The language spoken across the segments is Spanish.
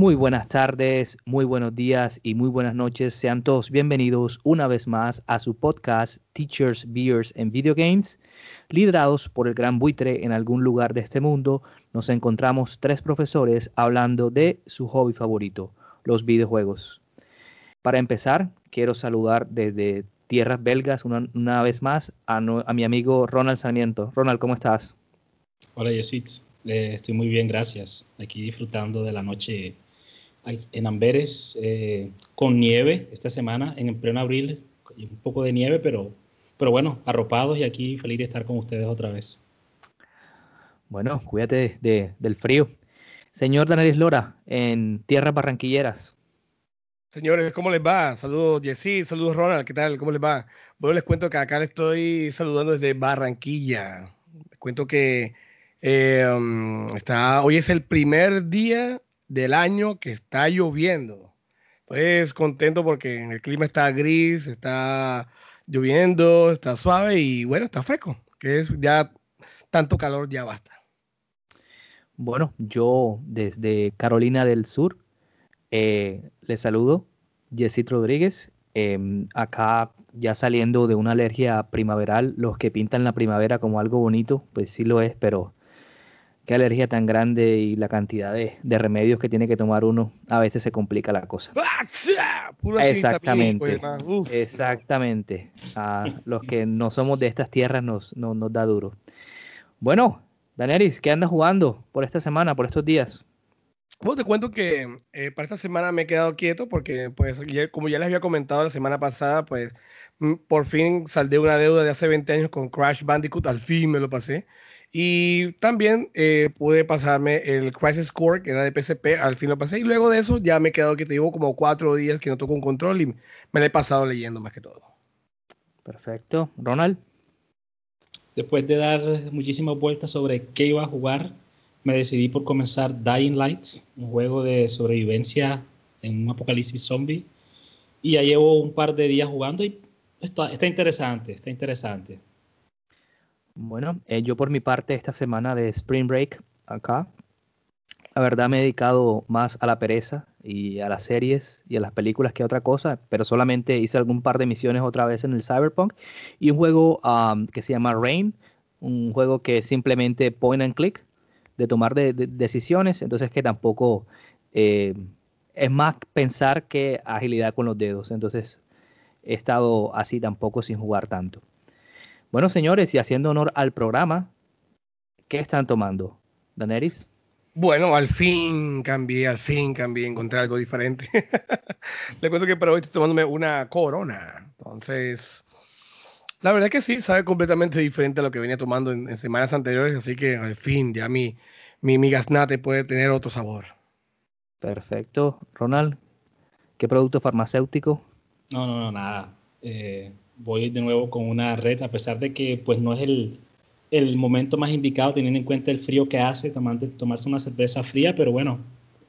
Muy buenas tardes, muy buenos días y muy buenas noches. Sean todos bienvenidos una vez más a su podcast Teachers, Beers and Video Games. Liderados por el gran buitre en algún lugar de este mundo, nos encontramos tres profesores hablando de su hobby favorito, los videojuegos. Para empezar, quiero saludar desde tierras belgas una, vez más a, mi amigo Ronald Sarmiento. Ronald, ¿cómo estás? Hola, Yesit. Eh, estoy muy bien, gracias. Aquí disfrutando de la noche en Amberes eh, con nieve esta semana, en pleno abril, un poco de nieve, pero, pero bueno, arropados y aquí feliz de estar con ustedes otra vez. Bueno, cuídate del frío. Señor Danelis Lora, en tierras barranquilleras. Señores, ¿cómo les va? Saludos, Jessy, saludos, Ronald, ¿qué tal? ¿Cómo les va? Bueno, les cuento que acá les estoy saludando desde Barranquilla. Les cuento que eh, um, está, hoy es el primer día del año que está lloviendo. Pues contento porque el clima está gris, está lloviendo, está suave y bueno, está fresco, que es ya tanto calor ya basta. Bueno, yo desde Carolina del Sur eh, les saludo, Jessit Rodríguez, em, acá ya saliendo de una alergia primaveral, los que pintan la primavera como algo bonito, pues sí lo es, pero qué alergia tan grande y la cantidad de, remedios que tiene que tomar uno, a veces se complica la cosa. exactamente, exactamente. A los que no somos de estas tierras nos, nos, da duro. Bueno, Daneris, ¿qué andas jugando por esta semana, por estos días? Bueno, te cuento que eh, para esta semana me he quedado quieto porque, pues, como ya les había comentado la semana pasada, pues, mm, por fin saldé una deuda de hace 20 años con Crash Bandicoot, al fin me lo pasé. Y también eh, pude pasarme el Crisis Core, que era de PSP, al fin lo pasé. Y luego de eso ya me he quedado que te llevo como cuatro días que no toco un control y me lo he pasado leyendo más que todo. Perfecto. Ronald. Después de dar muchísimas vueltas sobre qué iba a jugar, me decidí por comenzar Dying Light, un juego de sobrevivencia en un apocalipsis zombie. Y ya llevo un par de días jugando y está, está interesante, está interesante. Bueno, eh, yo por mi parte esta semana de Spring Break acá, la verdad me he dedicado más a la pereza y a las series y a las películas que a otra cosa, pero solamente hice algún par de misiones otra vez en el Cyberpunk y un juego que se llama Rain, un juego que simplemente point and click de tomar decisiones, entonces que tampoco eh, es más pensar que agilidad con los dedos, entonces he estado así tampoco sin jugar tanto. Bueno, señores, y haciendo honor al programa, ¿qué están tomando? Daneris. Bueno, al fin cambié, al fin cambié, encontré algo diferente. Le cuento que para hoy estoy tomándome una corona. Entonces, la verdad que sí, sabe completamente diferente a lo que venía tomando en, semanas anteriores, así que al fin ya mi, mi, mi gasnate puede tener otro sabor. Perfecto. Ronald, ¿qué producto farmacéutico? No, no, no, nada. Eh, voy de nuevo con una red, a pesar de que pues no es el, el momento más indicado teniendo en cuenta el frío que hace, tomando, tomarse una cerveza fría, pero bueno,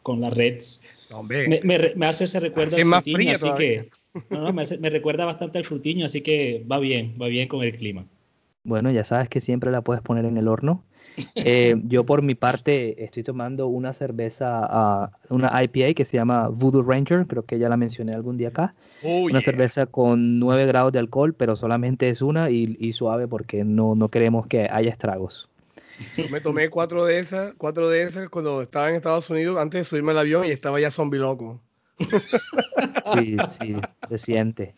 con las reds. Me, me, hace ese recuerdo al más fría así que no, me, me, recuerda bastante al frutiño, así que va bien, va bien con el clima. Bueno, ya sabes que siempre la puedes poner en el horno eh, yo por mi parte estoy tomando una cerveza, uh, una IPA que se llama Voodoo Ranger, creo que ya la mencioné algún día acá. Oh, una cerveza con 9 grados de alcohol, pero solamente es una y, suave porque no, no queremos que haya estragos. me tomé cuatro de esas, cuatro de esas cuando estaba en Estados Unidos antes de subirme al avión y estaba ya zombie loco. Sí, sí, se siente.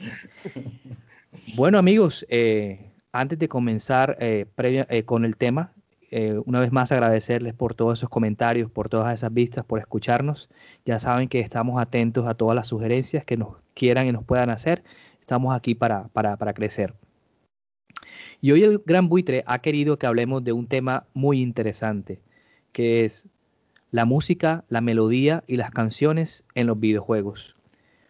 Bueno amigos, eh, antes de comenzar eh, eh, con el tema, eh, una vez más agradecerles por todos esos comentarios, por todas esas vistas, por escucharnos. Ya saben que estamos atentos a todas las sugerencias que nos quieran y nos puedan hacer. Estamos aquí para, para, para crecer. Y hoy el Gran Buitre ha querido que hablemos de un tema muy interesante, que es la música, la melodía y las canciones en los videojuegos.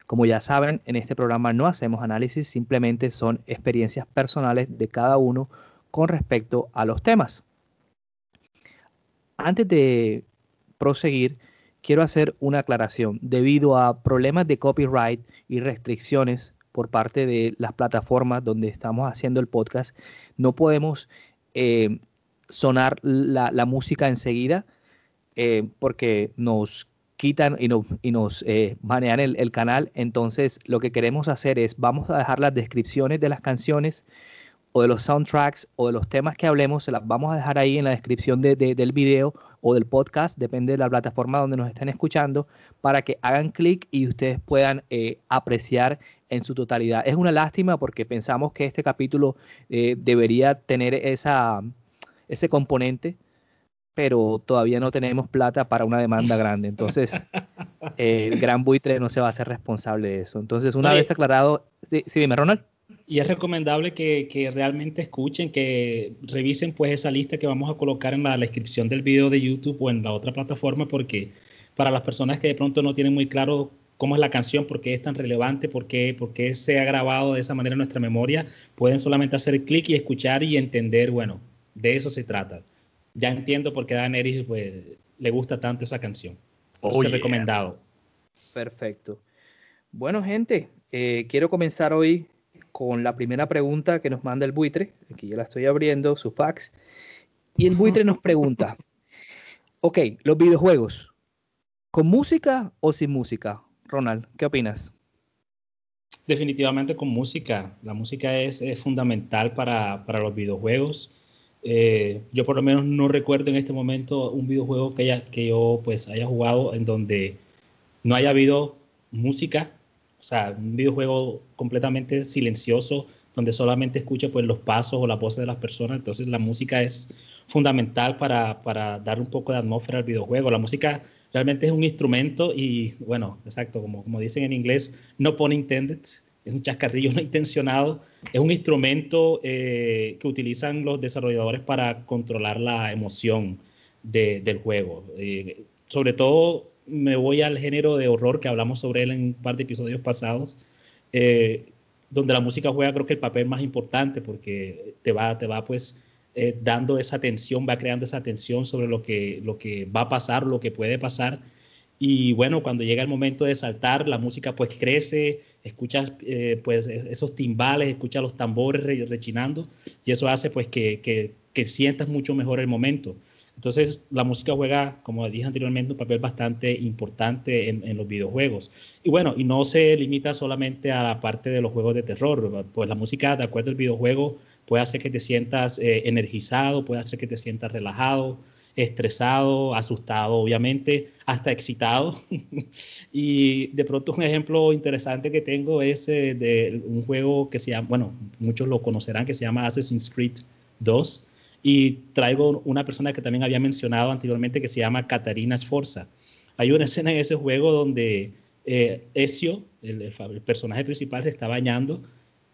Como ya saben, en este programa no hacemos análisis, simplemente son experiencias personales de cada uno con respecto a los temas. Antes de proseguir, quiero hacer una aclaración. Debido a problemas de copyright y restricciones por parte de las plataformas donde estamos haciendo el podcast, no podemos eh, sonar la, música enseguida eh, porque nos quitan y, y nos eh, banean el, el, canal. Entonces lo que queremos hacer es, vamos a dejar las descripciones de las canciones o de los soundtracks o de los temas que hablemos, se las vamos a dejar ahí en la descripción del video o del podcast, depende de la plataforma donde nos estén escuchando, para que hagan clic y ustedes puedan eh, apreciar en su totalidad. Es una lástima porque pensamos que este capítulo eh, debería tener esa, ese componente, pero todavía no tenemos plata para una demanda grande. Entonces, el gran buitre no se va a hacer responsable de eso. Entonces, una vez aclarado, sí, sí, dime, Ronald. Y es recomendable que, realmente escuchen, que revisen pues esa lista que vamos a colocar en la descripción del video de YouTube o en la otra plataforma, porque para las personas que de pronto no tienen muy claro cómo es la canción, por qué es tan relevante, por qué, por qué se ha grabado de esa manera en nuestra memoria, pueden solamente hacer clic y escuchar y entender, bueno, de eso se trata. Ya entiendo por qué Daenerys pues, le gusta tanto esa canción. es recomendado. Perfecto. Bueno, gente, eh, quiero comenzar hoy con la primera pregunta que nos manda el buitre. Aquí ya la estoy abriendo, su fax. Y el buitre nos pregunta, ok, los videojuegos, ¿con música o sin música? Ronald, ¿qué opinas? Definitivamente con música. La música es, fundamental para, los videojuegos. Eh, yo por lo menos no recuerdo en este momento un videojuego que, haya, que yo pues haya jugado en donde no haya habido música o sea, un videojuego completamente silencioso, donde solamente escucha pues, los pasos o la voz de las personas. Entonces la música es fundamental para, para, dar un poco de atmósfera al videojuego. La música realmente es un instrumento y, bueno, exacto, como, como dicen en inglés, no pone intended, es un chascarrillo no intencionado, es un instrumento eh, que utilizan los desarrolladores para controlar la emoción del juego. Eh, sobre todo me voy al género de horror que hablamos sobre él en un par de episodios pasados, eh, donde la música juega creo que el papel más importante porque te va, te va pues eh, dando esa tensión, va creando esa tensión sobre lo que, lo que va a pasar, lo que puede pasar. Y bueno, cuando llega el momento de saltar, la música pues crece, escuchas eh, pues esos timbales, escuchas los tambores rechinando y eso hace pues que, que, que sientas mucho mejor el momento. Entonces, la música juega, como dije anteriormente, un papel bastante importante en, los videojuegos. Y bueno, y no se limita solamente a la parte de los juegos de terror, pues la música, de acuerdo al videojuego, puede hacer que te sientas eh, energizado, puede hacer que te sientas relajado, estresado, asustado, obviamente, hasta excitado. y de pronto un ejemplo interesante que tengo es eh, de un juego que se llama, bueno, muchos lo conocerán, que se llama Assassin's Creed 2 y traigo una persona que también había mencionado anteriormente que se llama Catarina Sforza. Hay una escena en ese juego donde eh, Ezio, el, personaje principal, se está bañando,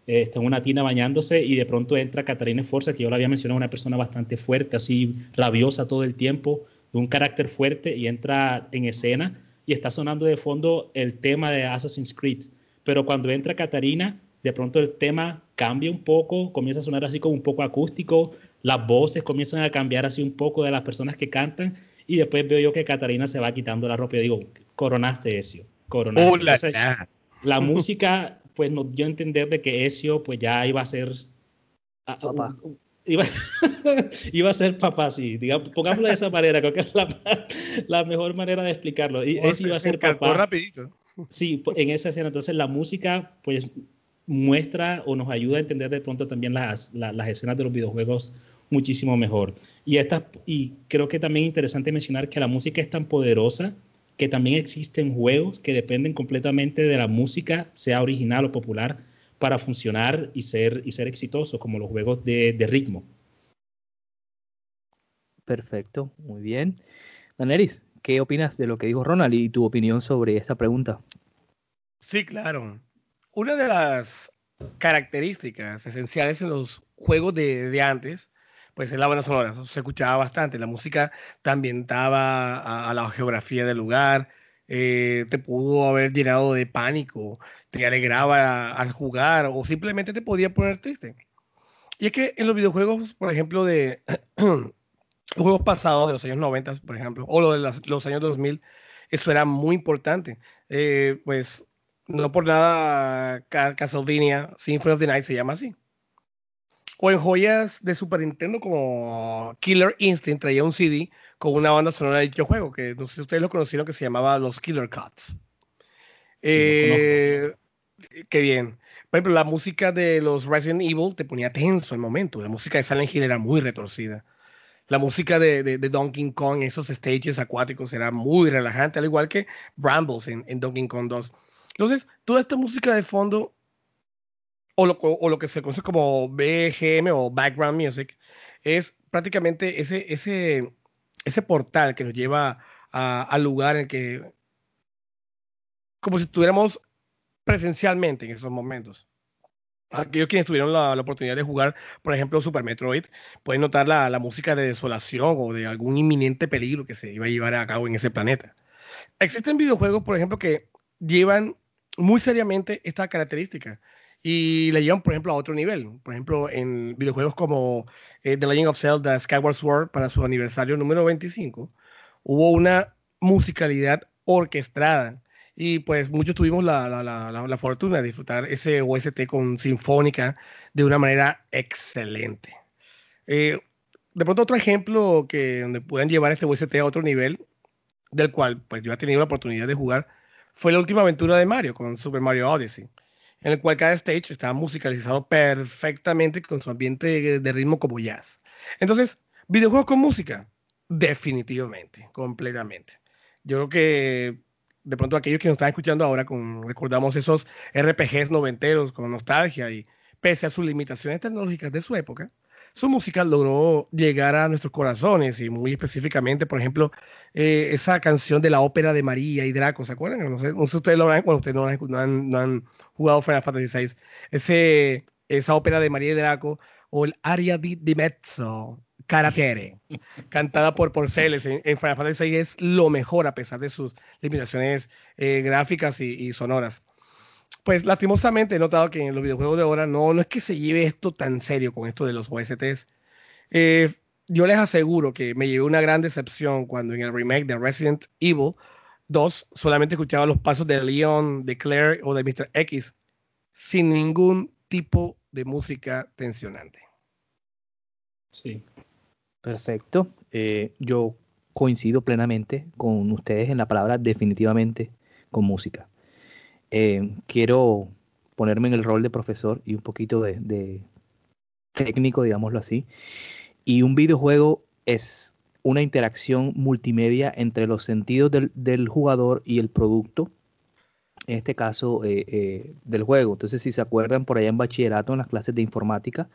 eh, está en una tina bañándose y de pronto entra Catarina Sforza, que yo lo había mencionado, una persona bastante fuerte, así rabiosa todo el tiempo, de un carácter fuerte y entra en escena y está sonando de fondo el tema de Assassin's Creed. Pero cuando entra Catarina, de pronto el tema cambia un poco, comienza a sonar así como un poco acústico, las voces comienzan a cambiar así un poco de las personas que cantan y después veo yo que Catarina se va quitando la ropa y digo, coronaste Ezio, coronaste. la música pues nos dio a entender de que Ezio pues ya iba a ser papá. Iba, iba, a ser papá, sí, digamos, pongámoslo de esa manera, creo que es la, mejor manera de explicarlo. Y Ezio iba a ser papá. rapidito. Sí, en esa escena. Entonces la música, pues muestra o nos ayuda a entender de pronto también las, las, escenas de los videojuegos muchísimo mejor. Y, esta, y creo que también es interesante mencionar que la música es tan poderosa que también existen juegos que dependen completamente de la música, sea original o popular, para funcionar y ser, y ser exitosos, como los juegos de, de ritmo. Perfecto, muy bien. Daneris, ¿qué opinas de lo que dijo Ronald y tu opinión sobre esta pregunta? Sí, claro una de las características esenciales en los juegos de, antes, pues es la banda sonora. se escuchaba bastante. La música te ambientaba a, la geografía del lugar. eh, te pudo haber llenado de pánico, te alegraba al jugar o simplemente te podía poner triste. Y es que en los videojuegos, por ejemplo, de juegos pasados, de los años 90, por ejemplo, o lo de los años 2000, eso era muy importante. Eh, pues no por nada Castlevania Symphony of the Night se llama así. O en joyas de Super Nintendo como Killer Instinct traía un CD con una banda sonora de dicho juego, que no sé si ustedes lo conocieron, que se llamaba Los Killer Cuts. Eh, qué bien. Por ejemplo, la música de los Resident Evil te ponía tenso el momento. La música de Silent Hill era muy retorcida. La música de, Donkey Kong, esos stages acuáticos, era muy relajante, al igual que Brambles en, en Donkey Kong 2. Entonces, toda esta música de fondo o lo, que se conoce como BGM o Background Music, es prácticamente ese, ese, ese portal que nos lleva al lugar en que, como si estuviéramos presencialmente en esos momentos. Aquellos quienes tuvieron la, oportunidad de jugar, por ejemplo, Super Metroid, pueden notar la, la, música de desolación o de algún inminente peligro que se iba a llevar a cabo en ese planeta. Existen videojuegos, por ejemplo, que llevan muy seriamente esta característica y la llevan, por ejemplo, a otro nivel. Por ejemplo, en videojuegos como eh, The Legend of Zelda Skyward Sword para su aniversario número 25, hubo una musicalidad orquestada. Y pues muchos tuvimos la, la, la, la, fortuna de disfrutar ese OST con sinfónica de una manera excelente. Eh, de pronto otro ejemplo que donde puedan llevar este OST a otro nivel, del cual pues yo he tenido la oportunidad de jugar, fue la última aventura de Mario con Super Mario Odyssey en el cual cada stage estaba musicalizado perfectamente con su ambiente de, ritmo como jazz. Entonces, videojuegos con música, definitivamente, completamente. Yo creo que de pronto aquellos que nos están escuchando ahora recordamos esos RPGs noventeros con nostalgia y pese a sus limitaciones tecnológicas de su época, su música logró llegar a nuestros corazones y muy específicamente, por ejemplo, eh, esa canción de la ópera de María y Draco, ¿se acuerdan? No sé, si ustedes lo cuando ustedes no han, no han, jugado Final Fantasy VI. Ese, esa ópera de María y Draco o el Aria di, di Mezzo, Caratere, cantada por Porceles en, Final Fantasy VI es lo mejor a pesar de sus limitaciones eh, gráficas y sonoras pues lastimosamente he notado que en los videojuegos de ahora no, no es que se lleve esto tan serio con esto de los OSTs. Eh, yo les aseguro que me llevé una gran decepción cuando en el remake de Resident Evil 2 solamente escuchaba los pasos de Leon, de Claire o de Mr. X sin ningún tipo de música tensionante. Sí. Perfecto. Eh, yo coincido plenamente con ustedes en la palabra definitivamente con música. Eh, quiero ponerme en el rol de profesor y un poquito de, técnico, digámoslo así. Y un videojuego es una interacción multimedia entre los sentidos del, jugador y el producto, en este caso eh, eh, del juego. Entonces, si se acuerdan por allá en bachillerato, en las clases de informática,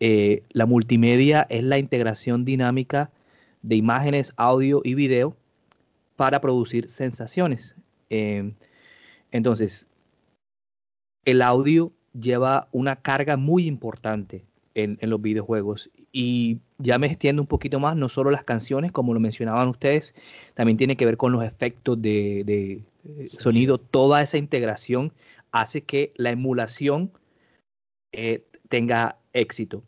la multimedia es la integración dinámica de imágenes, audio y video para producir sensaciones. Entonces, el audio lleva una carga muy importante en, los videojuegos. Y ya me extiendo un poquito más, no solo las canciones, como lo mencionaban ustedes, también tiene que ver con los efectos de, eh, sonido. Toda esa integración hace que la emulación eh, tenga éxito.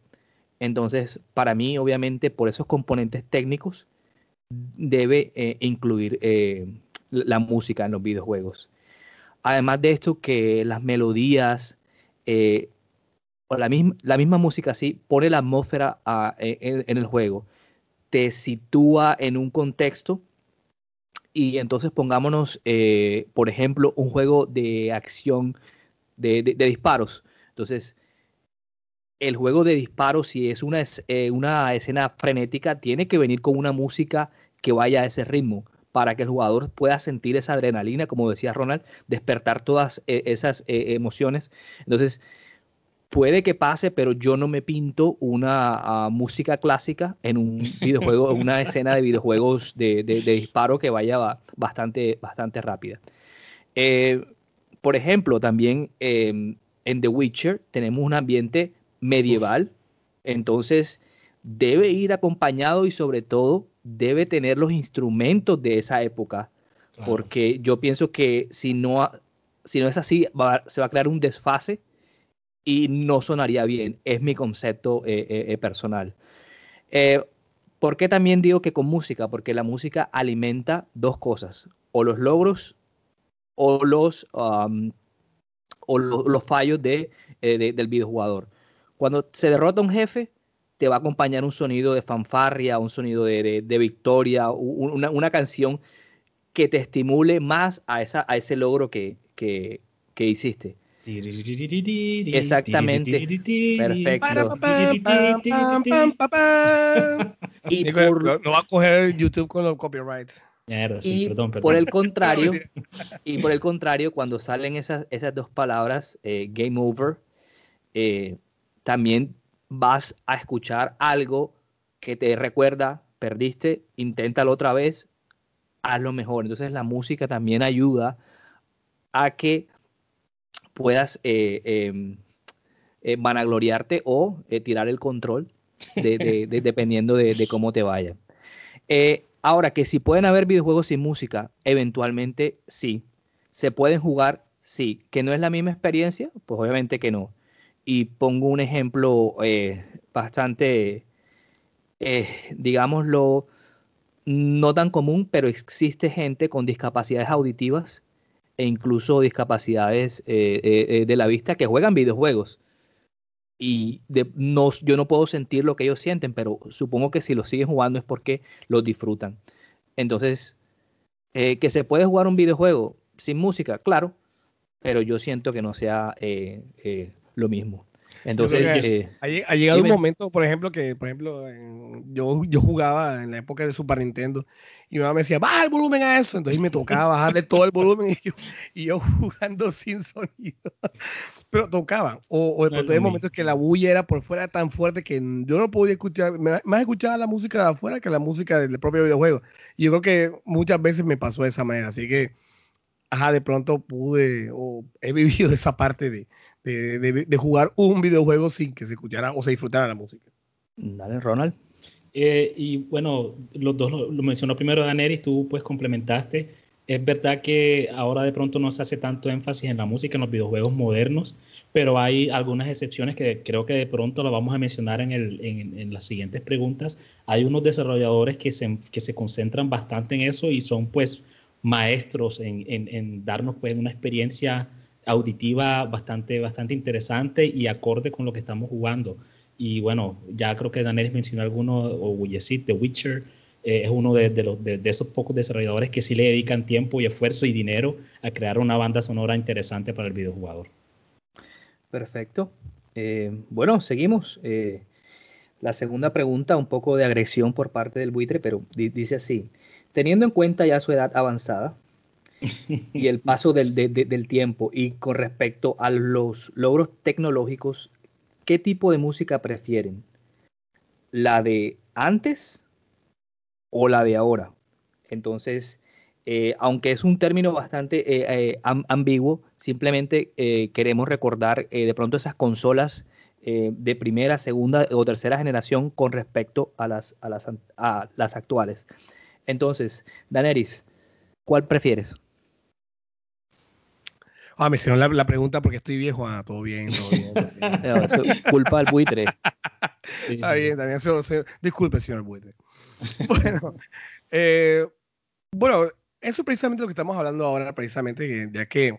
Entonces, para mí, obviamente, por esos componentes técnicos, debe eh, incluir la música en los videojuegos. Además de esto, que las melodías eh, o la misma, música así pone la atmósfera ah, en, el juego, te sitúa en un contexto y entonces pongámonos, eh, por ejemplo, un juego de acción de, disparos. Entonces, el juego de disparos, si es una, eh, una escena frenética, tiene que venir con una música que vaya a ese ritmo para que el jugador pueda sentir esa adrenalina, como decía Ronald, despertar todas eh, esas eh, emociones. Entonces, puede que pase, pero yo no me pinto una ah, música clásica en un videojuego, una escena de videojuegos de, disparo que vaya bastante, bastante rápida. Eh, por ejemplo, también em, en The Witcher tenemos un ambiente medieval, entonces debe ir acompañado y sobre todo debe tener los instrumentos de esa época Porque yo pienso que si no, si no es así, se va a crear un desfase y no sonaría bien. Es mi concepto eh, eh, eh, personal. ¿Por qué también digo que con música? Porque la música alimenta dos cosas, o los logros o los, o los fallos de, del videojugador. Cuando se derrota un jefe, te va a acompañar un sonido de fanfarria, un sonido de, victoria, una, una, canción que te estimule más a, esa, a ese logro que, que, que hiciste. Exactamente. Perfecto. y por, no va a coger YouTube con los copyrights. y por el contrario, y por el contrario, cuando salen esas, esas dos palabras, eh, game over, eh, también vas a escuchar algo que te recuerda, perdiste, inténtalo otra vez, hazlo mejor. Entonces la música también ayuda a que puedas eh, em, eh, vanagloriarte o eh, tirar el control dependiendo de, cómo te vaya. ahora, que si pueden haber videojuegos sin música, eventualmente sí. ¿Se pueden jugar? Sí. ¿Que no es la misma experiencia? Pues obviamente que no. Y pongo un ejemplo bastante, digámoslo, no tan común, pero existe gente con discapacidades auditivas e incluso discapacidades eh, eh, eh, de la vista que juegan videojuegos. Y no, yo no puedo sentir lo que ellos sienten, pero supongo que si lo siguen jugando es porque los disfrutan. Entonces, que se puede jugar un videojuego sin música, claro, pero yo siento que no sea lo mismo. Entonces, eh, ha, llegado un momento, por ejemplo, que, por ejemplo, yo, yo jugaba en la época de Super Nintendo y mi mamá me decía, baja el volumen a eso. Entonces me tocaba bajarle todo el volumen y yo, jugando sin sonido. Pero tocaba. O, de pronto hay momentos que la bulla era por fuera tan fuerte que yo no podía escuchar, más escuchaba la música de afuera que la música del propio videojuego. Y yo creo que muchas veces me pasó de esa manera. Así que, ajá, de pronto pude o he vivido esa parte de, de, jugar un videojuego sin que se escuchara o se disfrutara la música. Dale, Ronald. Eh, y bueno, los dos lo, mencionó primero Daneris, tú pues complementaste. Es verdad que ahora de pronto no se hace tanto énfasis en la música en los videojuegos modernos, pero hay algunas excepciones que creo que de pronto lo vamos a mencionar en, el, en, las siguientes preguntas. Hay unos desarrolladores que se, que se concentran bastante en eso y son pues maestros en, en darnos pues una experiencia auditiva bastante, bastante interesante y acorde con lo que estamos jugando. Y bueno, ya creo que Daniel mencionó alguno, o Yesit, The Witcher, eh, es uno de, los, de, esos pocos desarrolladores que sí le dedican tiempo y esfuerzo y dinero a crear una banda sonora interesante para el videojugador. Perfecto. Eh, bueno, seguimos. Eh, la segunda pregunta, un poco de agresión por parte del buitre, pero dice así, teniendo en cuenta ya su edad avanzada, y el paso del, del, tiempo. Y con respecto a los logros tecnológicos, ¿qué tipo de música prefieren? ¿La de antes o la de ahora? Entonces, eh, aunque es un término bastante eh, eh, ambiguo, simplemente queremos recordar de pronto esas consolas de primera, segunda o tercera generación con respecto a las, a las, a las actuales. Entonces, Daneris, ¿cuál prefieres? Ah, me hicieron la, pregunta porque estoy viejo. Ah, todo bien, todo bien. culpa del buitre. Está bien, también. disculpe, señor buitre. Bueno, eh, bueno, eso es precisamente lo que estamos hablando ahora, precisamente, ya que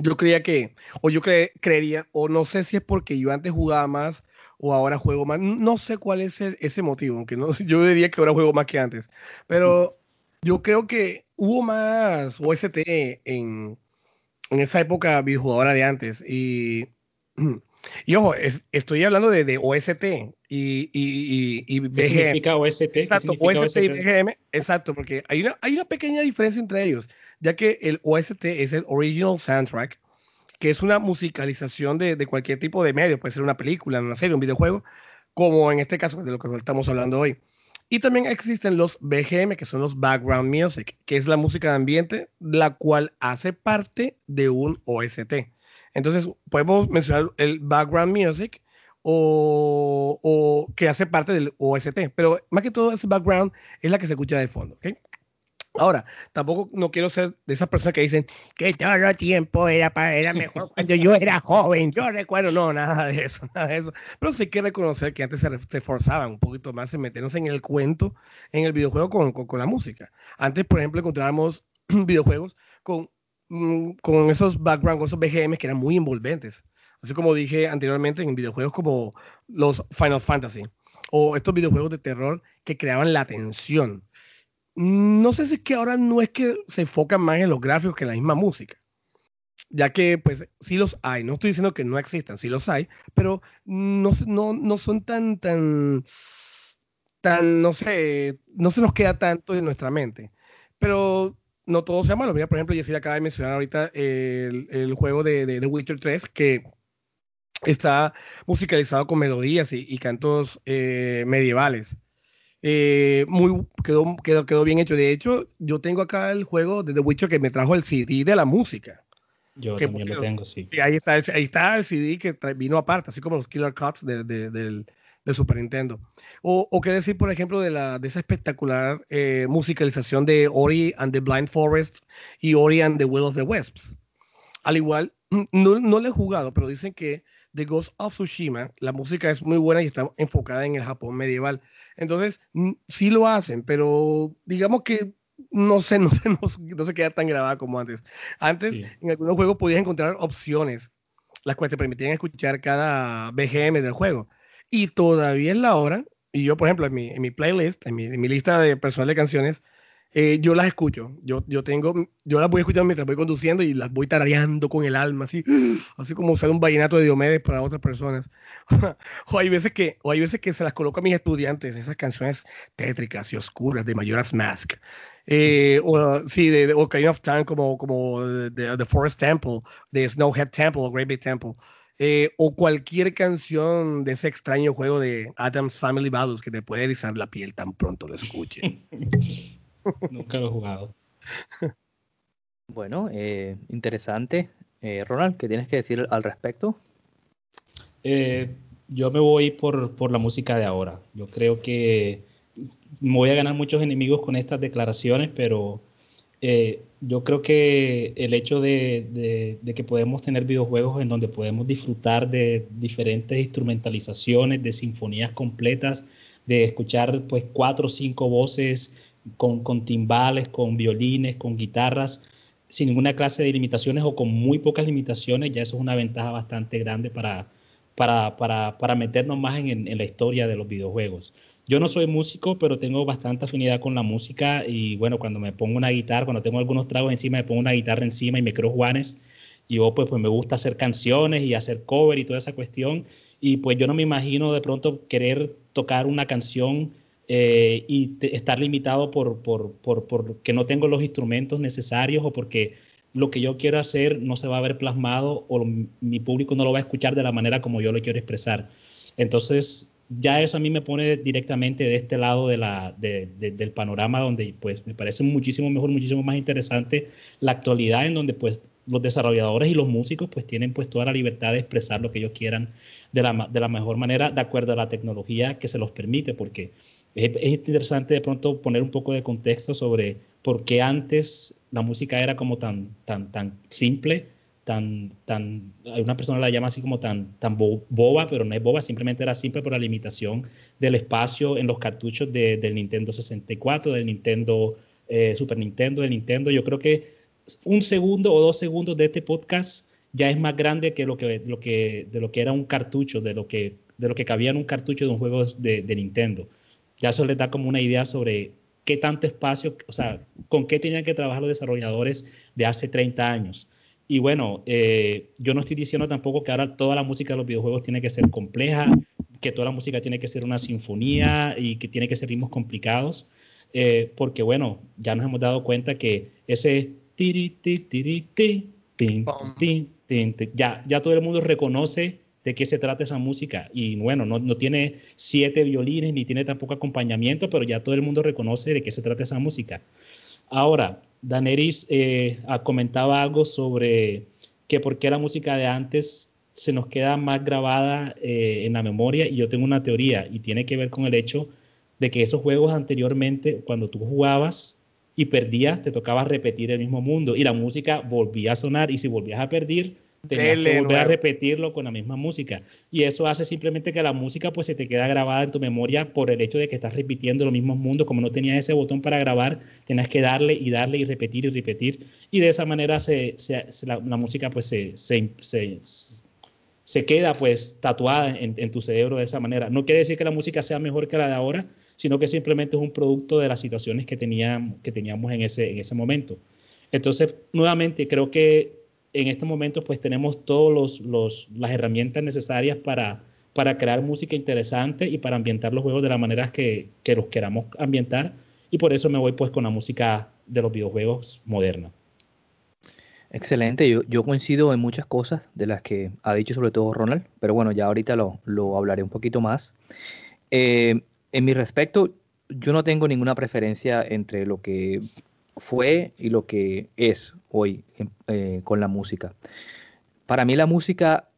yo creía que, o yo creería, o no sé si es porque yo antes jugaba más o ahora juego más, no sé cuál es ese motivo, aunque no, yo diría que ahora juego más que antes, pero yo creo que hubo más OST en, en esa época videojugadora de antes. Y, y ojo, estoy hablando de, de OST y, y, y, BGM. ¿Qué significa OST? Exacto, OST, y BGM, exacto, porque hay una, hay una pequeña diferencia entre ellos, ya que el OST es el Original Soundtrack, que es una musicalización de, de cualquier tipo de medio, puede ser una película, una serie, un videojuego, como en este caso de lo que estamos hablando hoy. Y también existen los BGM, que son los Background Music, que es la música de ambiente, la cual hace parte de un OST. Entonces, podemos mencionar el Background Music o, que hace parte del OST, pero más que todo ese background es la que se escucha de fondo. Ahora, tampoco no quiero ser de esas personas que dicen que todo el tiempo era, para, era mejor cuando yo era joven. Yo recuerdo, no, nada de eso, nada de eso. Pero sí hay que reconocer que antes se, se esforzaban un poquito más en meternos en el cuento, en el videojuego con, con, con la música. Antes, por ejemplo, encontrábamos videojuegos con, mm, con esos backgrounds, esos BGMs que eran muy envolventes. Así como dije anteriormente, en videojuegos como los Final Fantasy o estos videojuegos de terror que creaban la tensión no sé si es que ahora no es que se enfocan más en los gráficos que en la misma música. Ya que, pues, sí los hay. No estoy diciendo que no existan, sí los hay, pero no, no, no son tan, tan, tan, no sé, no se nos queda tanto en nuestra mente. Pero no todo sea malo. Mira, por ejemplo, Jessica acaba de mencionar ahorita el, el juego de, de, Witcher 3, que está musicalizado con melodías y, y cantos eh, medievales. Eh, muy, quedó, quedó, quedó bien hecho. De hecho, yo tengo acá el juego de The Witcher que me trajo el CD de la música. Yo también lo tengo, sí. ahí, está ahí está el CD que vino aparte, así como los Killer Cuts de, de, del, de Super Nintendo. O, o, qué decir, por ejemplo, de, la, de esa espectacular eh, musicalización de Ori and the Blind Forest y Ori and the Will of the Wisps. Al igual, no, no lo he jugado, pero dicen que The Ghost of Tsushima, la música es muy buena y está enfocada en el Japón medieval. Entonces, sí lo hacen, pero digamos que no sé, no, sé, no, se queda tan grabada como antes. Antes, en algunos juegos podías encontrar opciones, las cuales te permitían escuchar cada BGM del juego. Y todavía es la hora, y yo, por ejemplo, en mi, en mi playlist, en mi, en mi lista de personal de canciones, eh, yo las escucho. Yo, yo tengo, yo las voy escuchando mientras voy conduciendo y las voy tarareando con el alma, así, así como usar un vallenato de Diomedes para otras personas. o hay veces que, o hay veces que se las coloco a mis estudiantes, esas canciones tétricas y oscuras de Mayoras Mask. Eh, o sí, de, Ocarina of Time como, como The Forest Temple, de Snowhead Temple o Great Big Temple. Eh, o cualquier canción de ese extraño juego de Adam's Family Values que te puede erizar la piel tan pronto lo escuche. Nunca lo he jugado. Bueno, eh, interesante. Eh, Ronald, ¿qué tienes que decir al respecto? Eh, yo me voy por, por, la música de ahora. Yo creo que me voy a ganar muchos enemigos con estas declaraciones, pero yo creo que el hecho de, de, que podemos tener videojuegos en donde podemos disfrutar de diferentes instrumentalizaciones, de sinfonías completas, de escuchar pues cuatro o cinco voces con, timbales, con violines, con guitarras, sin ninguna clase de limitaciones o con muy pocas limitaciones, ya eso es una ventaja bastante grande para, para, para, para meternos más en, en, la historia de los videojuegos. Yo no soy músico, pero tengo bastante afinidad con la música y bueno, cuando me pongo una guitarra, cuando tengo algunos tragos encima, me pongo una guitarra encima y me creo Juanes y yo pues, pues me gusta hacer canciones y hacer cover y toda esa cuestión y pues yo no me imagino de pronto querer tocar una canción eh, y estar limitado por, por, por, que no tengo los instrumentos necesarios o porque lo que yo quiero hacer no se va a ver plasmado o mi público no lo va a escuchar de la manera como yo lo quiero expresar. Entonces, ya eso a mí me pone directamente de este lado de la, de, del panorama donde pues me parece muchísimo mejor, muchísimo más interesante la actualidad en donde pues los desarrolladores y los músicos pues tienen pues toda la libertad de expresar lo que ellos quieran de la, de la mejor manera de acuerdo a la tecnología que se los permite porque es, interesante de pronto poner un poco de contexto sobre por qué antes la música era como tan, tan, tan simple, tan, tan, una persona la llama así como tan, tan boba, pero no es boba, simplemente era simple por la limitación del espacio en los cartuchos de, del Nintendo 64, del Nintendo eh, Super Nintendo, del Nintendo. Yo creo que un segundo o dos segundos de este podcast ya es más grande que lo que, lo que, de lo que era un cartucho, de lo que, de lo que cabía en un cartucho de un juego de, de Nintendo ya eso les da como una idea sobre qué tanto espacio, o sea, con qué tenían que trabajar los desarrolladores de hace 30 años. Y bueno, eh, yo no estoy diciendo tampoco que ahora toda la música de los videojuegos tiene que ser compleja, que toda la música tiene que ser una sinfonía y que tiene que ser ritmos complicados, eh, porque bueno, ya nos hemos dado cuenta que ese tiri, tiri, tiri, ya, ya todo el mundo reconoce de qué se trata esa música. Y bueno, no, no, tiene siete violines ni tiene tampoco acompañamiento, pero ya todo el mundo reconoce de qué se trata esa música. Ahora, Daneris eh, comentaba algo sobre que por qué la música de antes se nos queda más grabada eh, en la memoria y yo tengo una teoría y tiene que ver con el hecho de que esos juegos anteriormente, cuando tú jugabas y perdías, te tocaba repetir el mismo mundo y la música volvía a sonar y si volvías a perder, tenías que volver a repetirlo con la misma música. Y eso hace simplemente que la música pues se te queda grabada en tu memoria por el hecho de que estás repitiendo los mismos mundos. Como no tenías ese botón para grabar, tenías que darle y darle y repetir y repetir. Y de esa manera se, la, música pues se, se, queda pues tatuada en, tu cerebro de esa manera. No quiere decir que la música sea mejor que la de ahora, sino que simplemente es un producto de las situaciones que, teníamos, que teníamos en ese, en ese momento. Entonces, nuevamente, creo que en este momento pues tenemos todas los, las herramientas necesarias para, para crear música interesante y para ambientar los juegos de la manera que, que los queramos ambientar. Y por eso me voy pues con la música de los videojuegos moderna. Excelente, yo, coincido en muchas cosas de las que ha dicho sobre todo Ronald, pero bueno, ya ahorita lo, lo hablaré un poquito más. Eh, en mi respecto, yo no tengo ninguna preferencia entre lo que fue y lo que es hoy eh, con la música. Para mí la música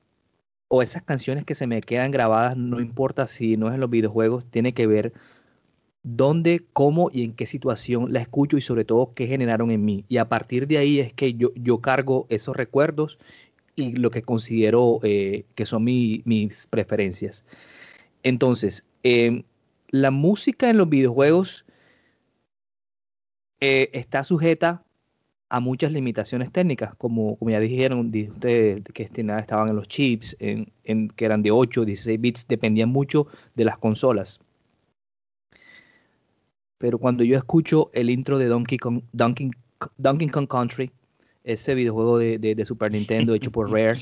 o esas canciones que se me quedan grabadas, no importa si no es en los videojuegos, tiene que ver dónde, cómo y en qué situación la escucho y sobre todo qué generaron en mí. Y a partir de ahí es que yo, yo cargo esos recuerdos y lo que considero eh, que son mis preferencias. Entonces, em, la música en los videojuegos eh, está sujeta a muchas limitaciones técnicas, como, como ya dijeron, ustedes que este, estaban en los chips, en, que eran de 8 o 16 bits, dependían mucho de las consolas. Pero cuando yo escucho el intro de Donkey Kong, Donkey, Kong Country, ese videojuego de, Super Nintendo hecho por Rare,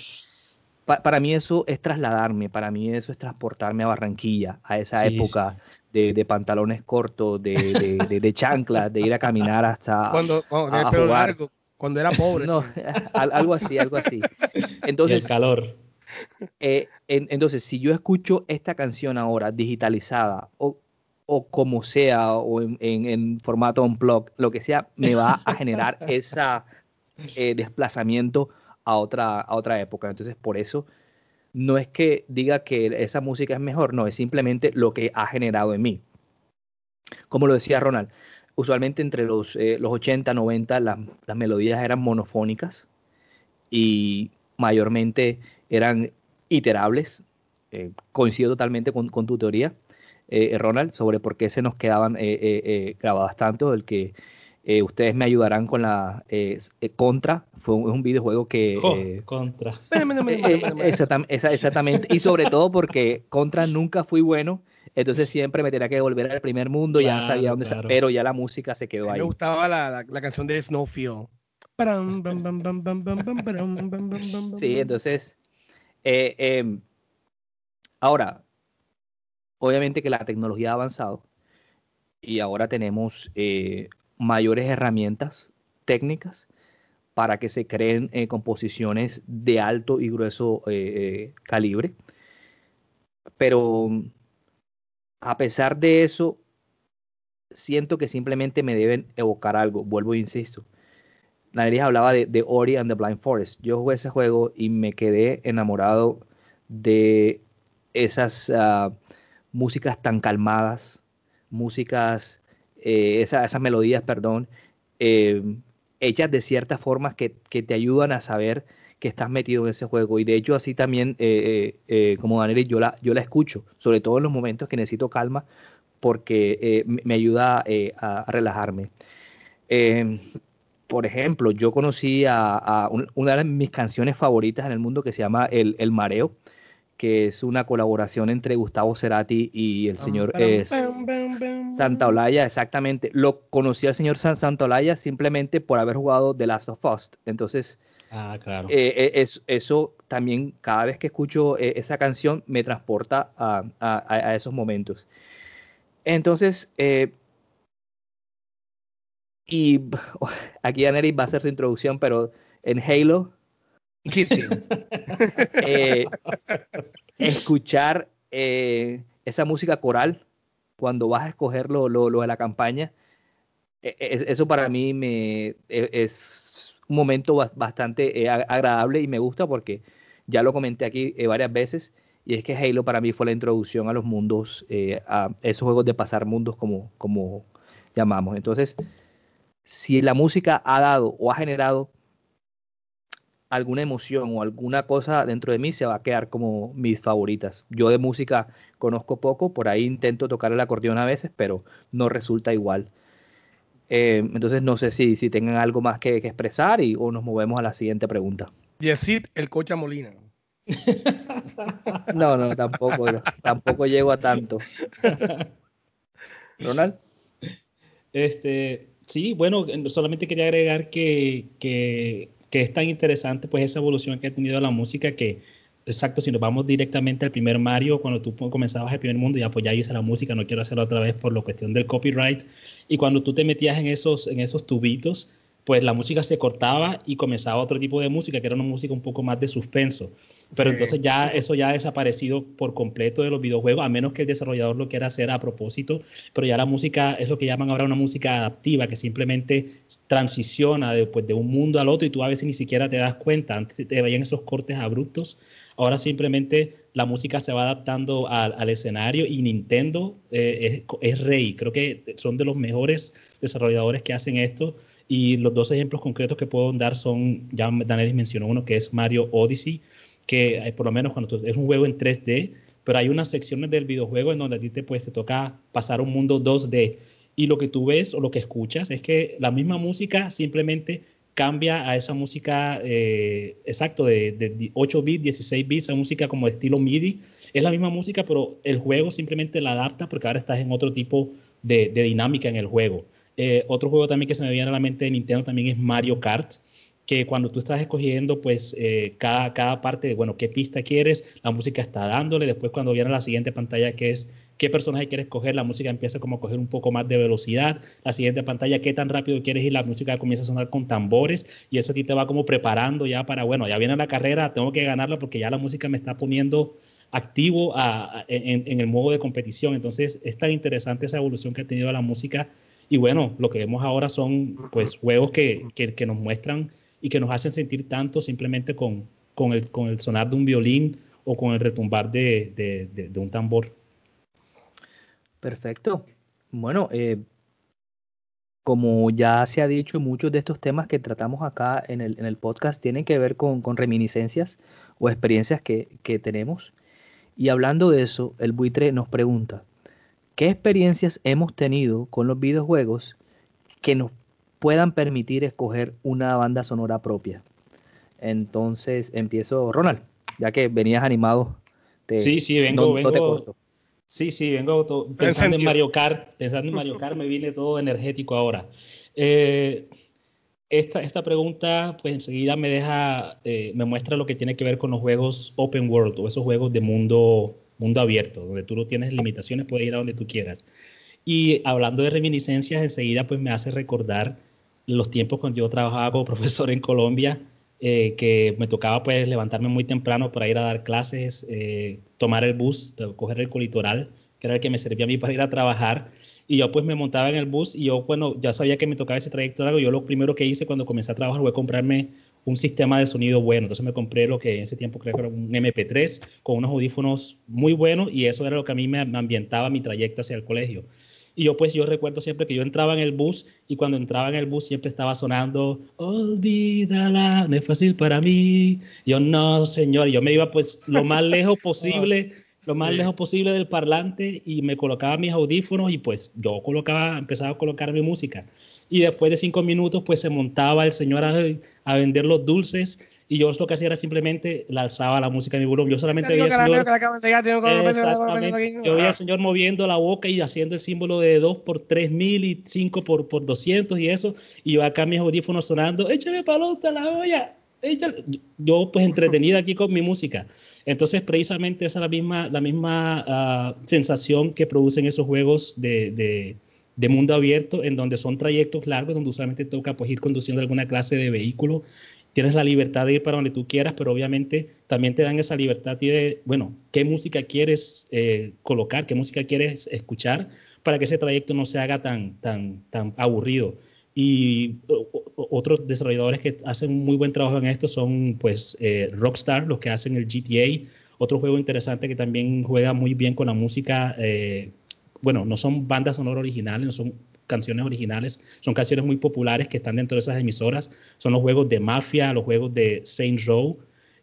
para mí eso es trasladarme, para mí eso es transportarme a Barranquilla, a esa época de, pantalones cortos, de, de, chanclas, de ir a caminar hasta cuando, cuando pelo largo, cuando era pobre. No, algo así, algo así. Entonces, el calor. Eh, entonces, si yo escucho esta canción ahora digitalizada o, o como sea, o en, en, formato unplug, lo que sea, me va a generar ese eh, desplazamiento a otra, a otra época. Entonces, por eso no es que diga que esa música es mejor, no, es simplemente lo que ha generado en mí. Como lo decía Ronald, usualmente entre los, eh, los 80, 90 las, melodías eran monofónicas y mayormente eran iterables. Eh, coincido totalmente con, tu teoría, eh, Ronald, sobre por qué se nos quedaban grabadas tanto, el que eh, ustedes me ayudarán con la eh, eh, Contra. Fue un, un videojuego que. contra. exactamente. Y sobre todo porque Contra nunca fui bueno. Entonces siempre me tenía que volver al primer mundo. ya sabía dónde claro. Pero ya la música se quedó ahí. Me gustaba la, la, canción de Snowfield. Sí, entonces. Ahora, obviamente que la tecnología ha avanzado y ahora tenemos mayores herramientas técnicas para que se creen eh, composiciones de alto y grueso eh, eh, calibre. Pero a pesar de eso, siento que simplemente me deben evocar algo. Vuelvo e insisto. Nadie hablaba de, Ori and the Blind Forest. Yo jugué ese juego y me quedé enamorado de esas ah, músicas tan calmadas, músicas eh, esas melodías, perdón, eh, hechas de ciertas formas que, te ayudan a saber que estás metido en ese juego. Y de hecho, así también, eh, como Daniel, yo la, yo la escucho, sobre todo en los momentos que necesito calma, porque me ayuda a, relajarme. por ejemplo, yo conocí a, una de mis canciones favoritas en el mundo que se llama El, el Mareo que es una colaboración entre Gustavo Cerati y el señor Santa Olaya, exactamente. Lo conocí al señor San Santa Olaya simplemente por haber jugado The Last of Us. Entonces, ah, claro. Eh, eh, es, eso también, cada vez que escucho eh, esa canción, me transporta a, esos momentos. Entonces, y aquí Anery va a hacer su introducción, pero en Halo eh, escuchar eh, esa música coral cuando vas a escoger lo, de la campaña, e, e, eso para mí me, e, es un momento bastante eh, agradable y me gusta porque ya lo comenté aquí varias veces y es que Halo para mí fue la introducción a los mundos, a esos juegos de pasar mundos como llamamos. Entonces, si la música ha dado o ha generado alguna emoción o alguna cosa dentro de mí, se va a quedar como mis favoritas. Yo de música conozco poco, por ahí intento tocar el acordeón a veces, pero no resulta igual. Eh, entonces no sé si, si tengan algo más que, expresar y, o nos movemos a la siguiente pregunta. Yesid, el cocha Molina. No, no, tampoco, tampoco llego a tanto. Ronald. Este, sí, bueno, solamente quería agregar que, que, que, es tan interesante pues esa evolución que ha tenido la música que, exacto, si nos vamos directamente al primer Mario, cuando tú comenzabas el primer mundo, ya pues ya hice la música, no quiero hacerlo otra vez por la cuestión del copyright, y cuando tú te metías en esos, en esos tubitos, pues la música se cortaba y comenzaba otro tipo de música, que era una música un poco más de suspenso. Pero entonces ya eso ya ha desaparecido por completo de los videojuegos, a menos que el desarrollador lo quiera hacer a propósito, pero ya la música es lo que llaman ahora una música adaptiva, que simplemente transiciona de, pues, de un mundo al otro y tú a veces ni siquiera te das cuenta, antes te veían esos cortes abruptos, ahora simplemente la música se va adaptando al, escenario y Nintendo eh, es, es rey, creo que son de los mejores desarrolladores que hacen esto y los dos ejemplos concretos que puedo dar son, ya Daniel mencionó uno, que es Mario Odyssey, que por lo menos cuando es un juego en 3D, pero hay unas secciones del videojuego en donde a ti te, pues, te toca pasar un mundo 2D. Y lo que tú ves o lo que escuchas es que la misma música simplemente cambia a esa música, eh, exacto, de, 8 bits, 16 bits, esa música como de estilo MIDI. Es la misma música, pero el juego simplemente la adapta porque ahora estás en otro tipo de, de dinámica en el juego. Eh, otro juego también que se me viene a la mente de Nintendo también es Mario Kart, que cuando tú estás escogiendo, pues eh, cada, cada parte de, bueno, qué pista quieres, la música está dándole, después cuando viene la siguiente pantalla que es qué personaje quieres coger, la música empieza como a coger un poco más de velocidad, la siguiente pantalla, qué tan rápido quieres ir, la música comienza a sonar con tambores y eso a ti te va como preparando ya para, bueno, ya viene la carrera, tengo que ganarla porque ya la música me está poniendo activo en, en, el modo de competición. Entonces es tan interesante esa evolución que ha tenido la música y bueno, lo que vemos ahora son pues juegos que, que, nos muestran y que nos hacen sentir tanto simplemente con, con, el, con el sonar de un violín o con el retumbar de, de, un tambor. Perfecto. Bueno, eh, como ya se ha dicho, muchos de estos temas que tratamos acá en el, en el podcast tienen que ver con, con reminiscencias o experiencias que, que tenemos. Y hablando de eso, el buitre nos pregunta, ¿Qué experiencias hemos tenido con los videojuegos que nos puedan permitir escoger una banda sonora propia? Entonces empiezo, Ronald, ya que venías animado. sí, sí, vengo, vengo. sí, sí, vengo pensando en Mario Kart, pensando en Mario Kart, me viene todo energético ahora. Eh, esta, esta, pregunta, pues enseguida me deja, eh, me muestra lo que tiene que ver con los juegos open world o esos juegos de mundo mundo abierto, donde tú no tienes limitaciones, puedes ir a donde tú quieras. Y hablando de reminiscencias, enseguida pues me hace recordar los tiempos cuando yo trabajaba como profesor en Colombia, eh, que me tocaba pues levantarme muy temprano para ir a dar clases, eh, tomar el bus, coger el colitoral, que era el que me servía a mí para ir a trabajar. Y yo pues me montaba en el bus y yo, bueno, ya sabía que me tocaba ese trayecto largo. Yo lo primero que hice cuando comencé a trabajar fue comprarme un sistema de sonido bueno. Entonces me compré lo que en ese tiempo creo que era un MP3 con unos audífonos muy buenos y eso era lo que a mí me, ambientaba mi trayecto hacia el colegio. Y yo pues yo recuerdo siempre que yo entraba en el bus y cuando entraba en el bus siempre estaba sonando, olvídala, no es fácil para mí. Yo no, señor, yo me iba pues lo más lejos posible, lo más lejos posible del parlante y me colocaba mis audífonos y pues yo colocaba, empezaba a colocar mi música. Y después de cinco minutos pues se montaba el señor a, vender los dulces y yo lo que hacía era simplemente la alzaba la música en mi volumen. Yo solamente veía al señor, yo veía al señor moviendo la boca y haciendo el símbolo de 2 por 3 mil y 5 por, por 200 y eso. Y yo acá mis audífonos sonando, échale palota a la olla. Yo pues entretenida aquí con mi música. Entonces precisamente esa es la misma, la misma ah, sensación que producen esos juegos de de mundo abierto, en donde son trayectos largos, donde usualmente toca pues, ir conduciendo alguna clase de vehículo. Tienes la libertad de ir para donde tú quieras, pero obviamente también te dan esa libertad de, bueno, qué música quieres eh, colocar, qué música quieres escuchar, para que ese trayecto no se haga tan, tan, tan aburrido. Y otros desarrolladores que hacen muy buen trabajo en esto son pues eh, Rockstar, los que hacen el GTA, otro juego interesante que también juega muy bien con la música eh, bueno, no son bandas sonoras originales, no son canciones originales, son canciones muy populares que están dentro de esas emisoras, son los juegos de Mafia, los juegos de Saints Row,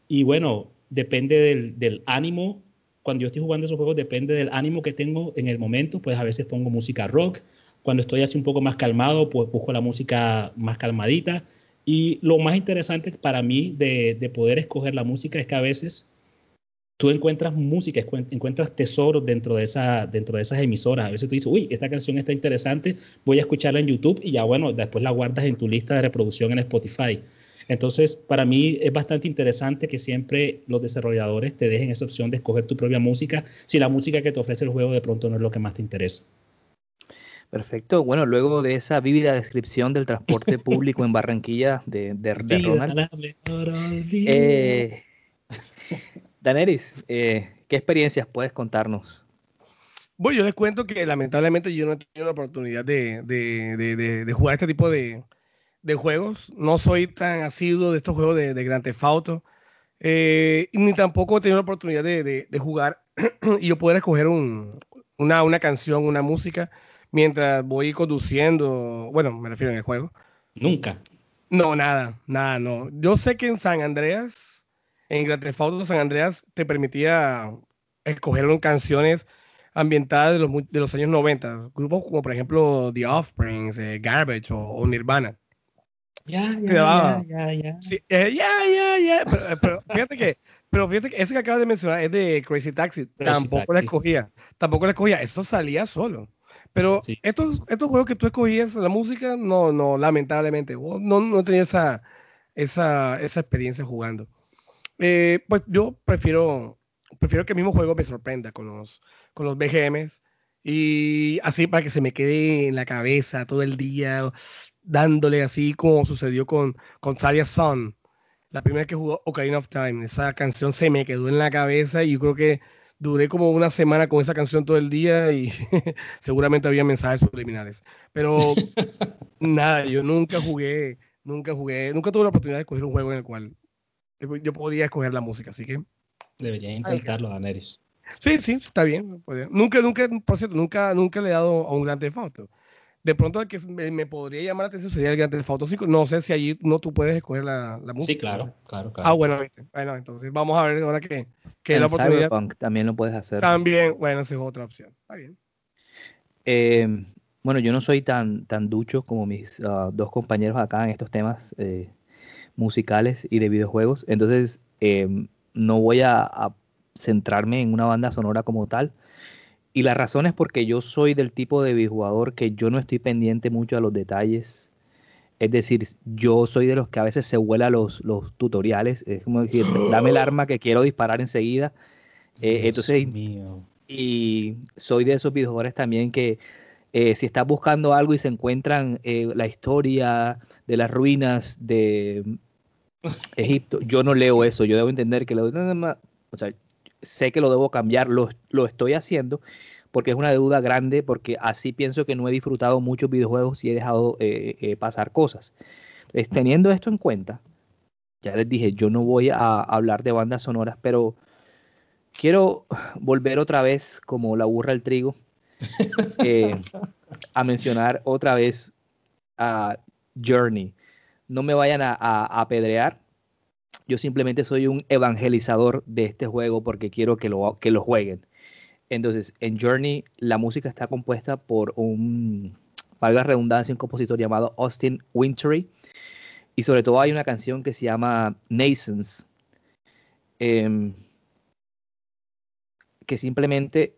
y bueno, depende del, del ánimo, cuando yo estoy jugando esos juegos depende del ánimo que tengo en el momento, pues a veces pongo música rock, cuando estoy así un poco más calmado, pues busco la música más calmadita, y lo más interesante para mí de, de poder escoger la música es que a veces tú encuentras música, encuentras tesoros dentro de, esa, dentro de esas emisoras. A veces tú dices, uy, esta canción está interesante, voy a escucharla en YouTube y ya bueno, después la guardas en tu lista de reproducción en Spotify. Entonces, para mí es bastante interesante que siempre los desarrolladores te dejen esa opción de escoger tu propia música si la música que te ofrece el juego de pronto no es lo que más te interesa. Perfecto. Bueno, luego de esa vívida descripción del transporte público en Barranquilla de, de, de Ronald, eh, Daneris, eh, ¿qué experiencias puedes contarnos? Bueno, yo les cuento que lamentablemente yo no he tenido la oportunidad de, de, de jugar este tipo de, juegos. No soy tan asiduo de estos juegos de, Grand Theft Auto. Eh, ni tampoco he tenido la oportunidad de, jugar y yo poder escoger un, una, una canción, una música, mientras voy conduciendo. Bueno, me refiero en el juego. Nunca. No, nada, nada, no. Yo sé que en San Andreas en Grand Theft Auto San Andreas te permitía escoger canciones ambientadas de los, de los años 90, grupos como por ejemplo The Offspring, eh, Garbage o, Nirvana. Ya, ya, ya, ya, eh, ya, ya, ya, Pero, fíjate que, pero fíjate que ese que acabas de mencionar es de Crazy Taxi. tampoco la escogía. Tampoco la escogía. Eso salía solo. Pero estos, estos juegos que tú escogías, la música, no, no, lamentablemente. No, no tenía esa, esa, esa experiencia jugando. Eh, pues yo prefiero, prefiero que el mismo juego me sorprenda con los, con los BGMs y así para que se me quede en la cabeza todo el día dándole así como sucedió con, con Saria Son. La primera vez que jugó Ocarina of Time, esa canción se me quedó en la cabeza y yo creo que duré como una semana con esa canción todo el día y seguramente había mensajes subliminales. Pero nada, yo nunca jugué, nunca jugué, nunca tuve la oportunidad de escoger un juego en el cual yo podía escoger la música, así que. Debería intentarlo, Daenerys. Sí, sí, está bien. Nunca, nunca, por cierto, nunca, nunca le he dado a un Grand Theft Auto. De pronto el que me, podría llamar la atención sería el Grand Theft Auto 5. No sé si allí no tú puedes escoger la, la música. Sí, claro, claro, claro. Ah, bueno, ¿viste? bueno, entonces vamos a ver ahora que, que la oportunidad. Cyberpunk también lo puedes hacer. También, bueno, esa es otra opción. Está bien. Eh, bueno, yo no soy tan, tan ducho como mis uh, dos compañeros acá en estos temas. Eh, musicales y de videojuegos. Entonces, em, no voy a, centrarme en una banda sonora como tal. Y la razón es porque yo soy del tipo de videojugador que yo no estoy pendiente mucho a los detalles. Es decir, yo soy de los que a veces se vuela los, los tutoriales. Es como decir, dame el arma que quiero disparar enseguida. Eh, entonces, y soy de esos videojugadores también que eh, si estás buscando algo y se encuentran eh, la historia de las ruinas de Egipto. Yo no leo eso, yo debo entender que lo, o sea, sé que lo debo cambiar, lo, lo, estoy haciendo porque es una deuda grande, porque así pienso que no he disfrutado muchos videojuegos y he dejado eh, eh, pasar cosas. Entonces, teniendo esto en cuenta, ya les dije, yo no voy a hablar de bandas sonoras, pero quiero volver otra vez, como la burra al trigo, eh, a mencionar otra vez a Journey no me vayan a, apedrear. Yo simplemente soy un evangelizador de este juego porque quiero que lo, que lo jueguen. Entonces, en Journey la música está compuesta por un, valga redundancia, un compositor llamado Austin Wintory. Y sobre todo hay una canción que se llama Nascence, em, que simplemente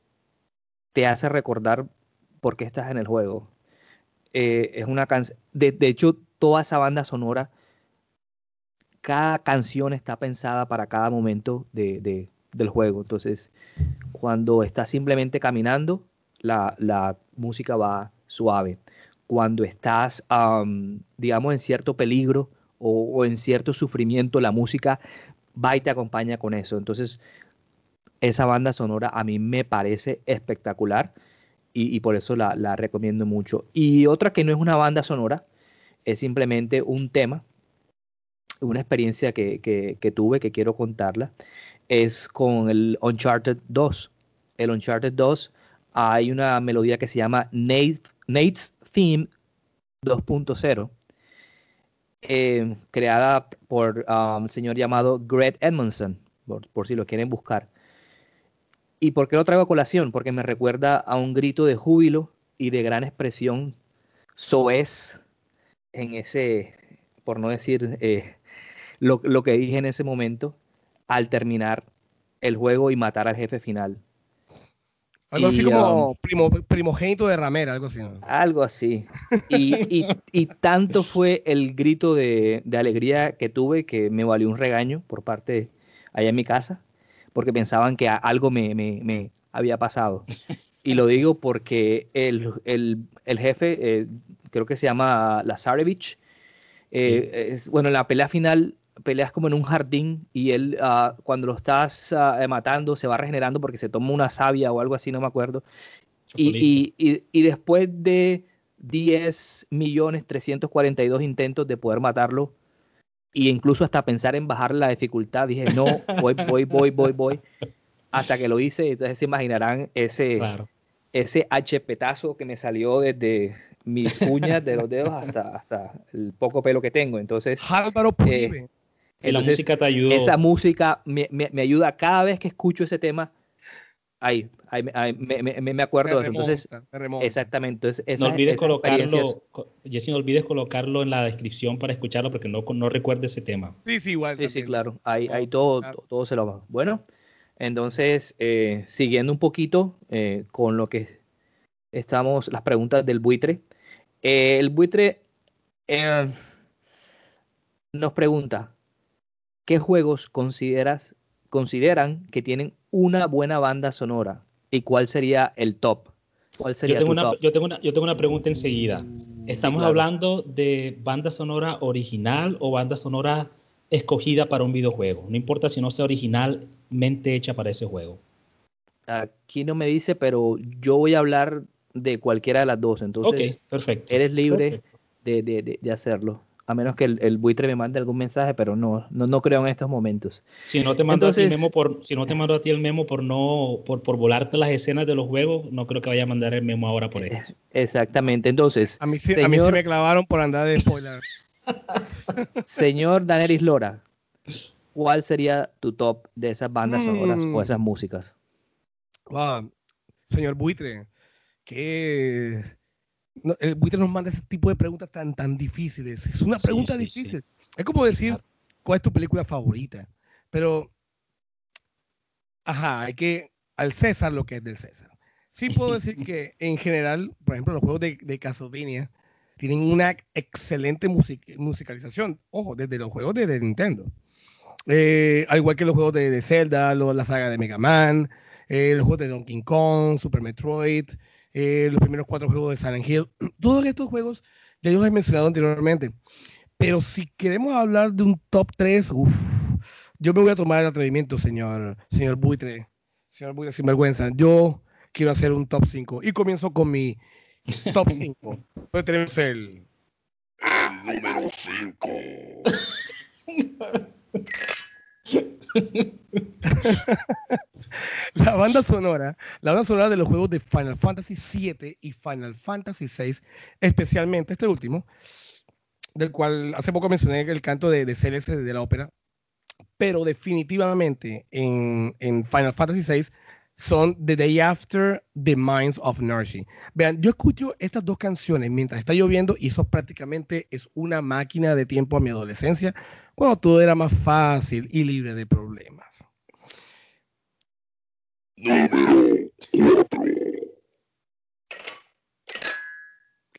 te hace recordar por qué estás en el juego. Eh, es una canción, de, hecho, toda esa banda sonora, cada canción está pensada para cada momento de, del juego. Entonces, cuando estás simplemente caminando, la, música va suave. Cuando estás, digamos, en cierto peligro o, en cierto sufrimiento, la música va y te acompaña con eso. Entonces, esa banda sonora a mí me parece espectacular y, por eso la, la, recomiendo mucho. Y otra que no es una banda sonora, es simplemente un tema, una experiencia que, que, tuve que quiero contarla, es con el Uncharted 2. El Uncharted 2 hay una melodía que se llama Nate Nate's Theme 2.0, eh, creada por um, un señor llamado Greg Edmondson, por, si lo quieren buscar. ¿Y por qué lo traigo a colación? Porque me recuerda a un grito de júbilo y de gran expresión soez en ese, por no decir eh, lo, lo, que dije en ese momento, al terminar el juego y matar al jefe final. Algo así como um, primogénito de ramera, algo así. Algo así. Y, tanto fue el grito de, alegría que tuve que me valió un regaño por parte allá en mi casa, porque pensaban que algo me, había pasado. Y lo digo porque el, jefe, eh, creo que se llama Lazarevich, eh, es, bueno, en la pelea final peleas como en un jardín y él ah, cuando lo estás ah, matando se va regenerando porque se toma una savia o algo así, no me acuerdo. Y, y, y, después de 10 millones 342 intentos de poder matarlo e incluso hasta pensar en bajar la dificultad, dije, no, voy, voy, voy, voy, voy, hasta que lo hice, entonces se imaginarán ese, ese hpetazo que me salió desde mis uñas de los dedos hasta, hasta el poco pelo que tengo. Entonces, Álvaro eh, la música te ayudó. Esa música me, me, ayuda cada vez que escucho ese tema. Ahí, me, me, acuerdo de eso. Entonces, exactamente. Entonces, no olvides colocarlo, Jesse, no olvides colocarlo en la descripción para escucharlo porque no, no recuerdo ese tema. Sí, sí, igual. Sí, sí, claro. Ahí, ahí todo, todo se lo va. Bueno, entonces, eh, siguiendo un poquito eh, con lo que estamos, las preguntas del buitre. Eh, el buitre nos pregunta, ¿qué juegos consideras, consideran que tienen una buena banda sonora? ¿Y cuál sería el top? ¿Cuál sería yo, tengo una, Yo, tengo una, yo tengo una pregunta enseguida. ¿Estamos hablando de banda sonora original o banda sonora escogida para un videojuego? No importa si no sea originalmente hecha para ese juego. Aquí no me dice, pero yo voy a hablar de cualquiera de las dos. Entonces, perfecto. eres libre De, de, de, hacerlo a menos que el, buitre me mande algún mensaje, pero no, no, no creo en estos momentos. Si no te mando a ti el memo por, si no te mando a ti el memo por no, por, por volarte las escenas de los juegos, no creo que vaya a mandar el memo ahora por eso. Exactamente. Entonces, a mí, sí, a mí me clavaron por andar de spoiler. señor Daneris Lora, ¿cuál sería tu top de esas bandas sonoras o esas músicas? Wow. Señor Buitre, que el buitre nos manda ese tipo de preguntas tan, tan difíciles. Es una pregunta difícil. Es como decir, ¿cuál es tu película favorita? Pero, ajá, hay que, al César lo que es del César. Sí puedo decir que en general, por ejemplo, los juegos de, de Castlevania tienen una excelente musicalización. Ojo, desde los juegos de, Nintendo. Eh, al igual que los juegos de, Zelda, la saga de Mega Man, eh, los juegos de Donkey Kong, Super Metroid, eh, los primeros cuatro juegos de Silent Hill. Todos estos juegos ya yo los he mencionado anteriormente. Pero si queremos hablar de un top 3, yo me voy a tomar el atrevimiento, señor, señor Buitre, señor Buitre sin vergüenza. Yo quiero hacer un top 5 y comienzo con mi top 5. Pues tenemos el, el número 5. la banda sonora, la banda sonora de los juegos de Final Fantasy VII y Final Fantasy VI, especialmente este último, del cual hace poco mencioné el canto de, de Celeste de la ópera, pero definitivamente en, en Final Fantasy VI son The Day After, The Minds of Narshi. Vean, yo escucho estas dos canciones mientras está lloviendo y eso prácticamente es una máquina de tiempo a mi adolescencia, cuando todo era más fácil y libre de problemas.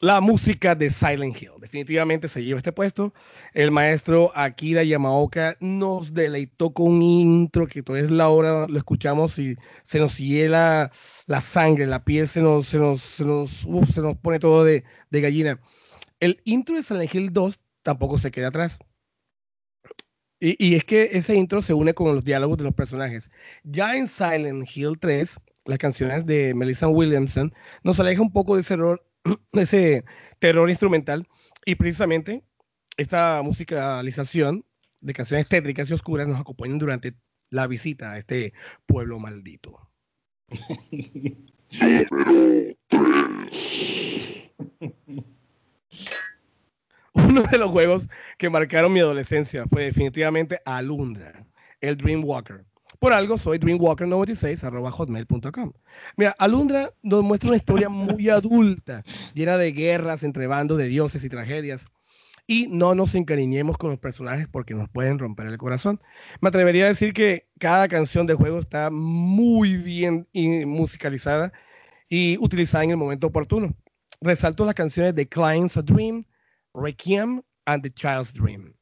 La música de Silent Hill. Definitivamente se lleva este puesto. El maestro Akira Yamaoka nos deleitó con un intro que toda la hora lo escuchamos y se nos hiela la sangre, la piel se nos, se nos, se nos, pone todo de, de gallina. El intro de Silent Hill 2 tampoco se queda atrás. Y, y, es que ese intro se une con los diálogos de los personajes. Ya en Silent Hill 3, las canciones de Melissa Williamson nos aleja un poco de ese error ese terror instrumental y precisamente esta musicalización de canciones tétricas y oscuras nos acompañan durante la visita a este pueblo maldito. Uno de los juegos que marcaron mi adolescencia fue definitivamente Alundra, el Dreamwalker. Por algo soy dreamwalker96 hotmail.com. Mira, Alundra nos muestra una historia muy adulta, llena de guerras entre bandos de dioses y tragedias. Y no nos encariñemos con los personajes porque nos pueden romper el corazón. Me atrevería a decir que cada canción del juego está muy bien musicalizada y utilizada en el momento oportuno. Resalto las canciones de Client's a Dream, Requiem and The Child's Dream.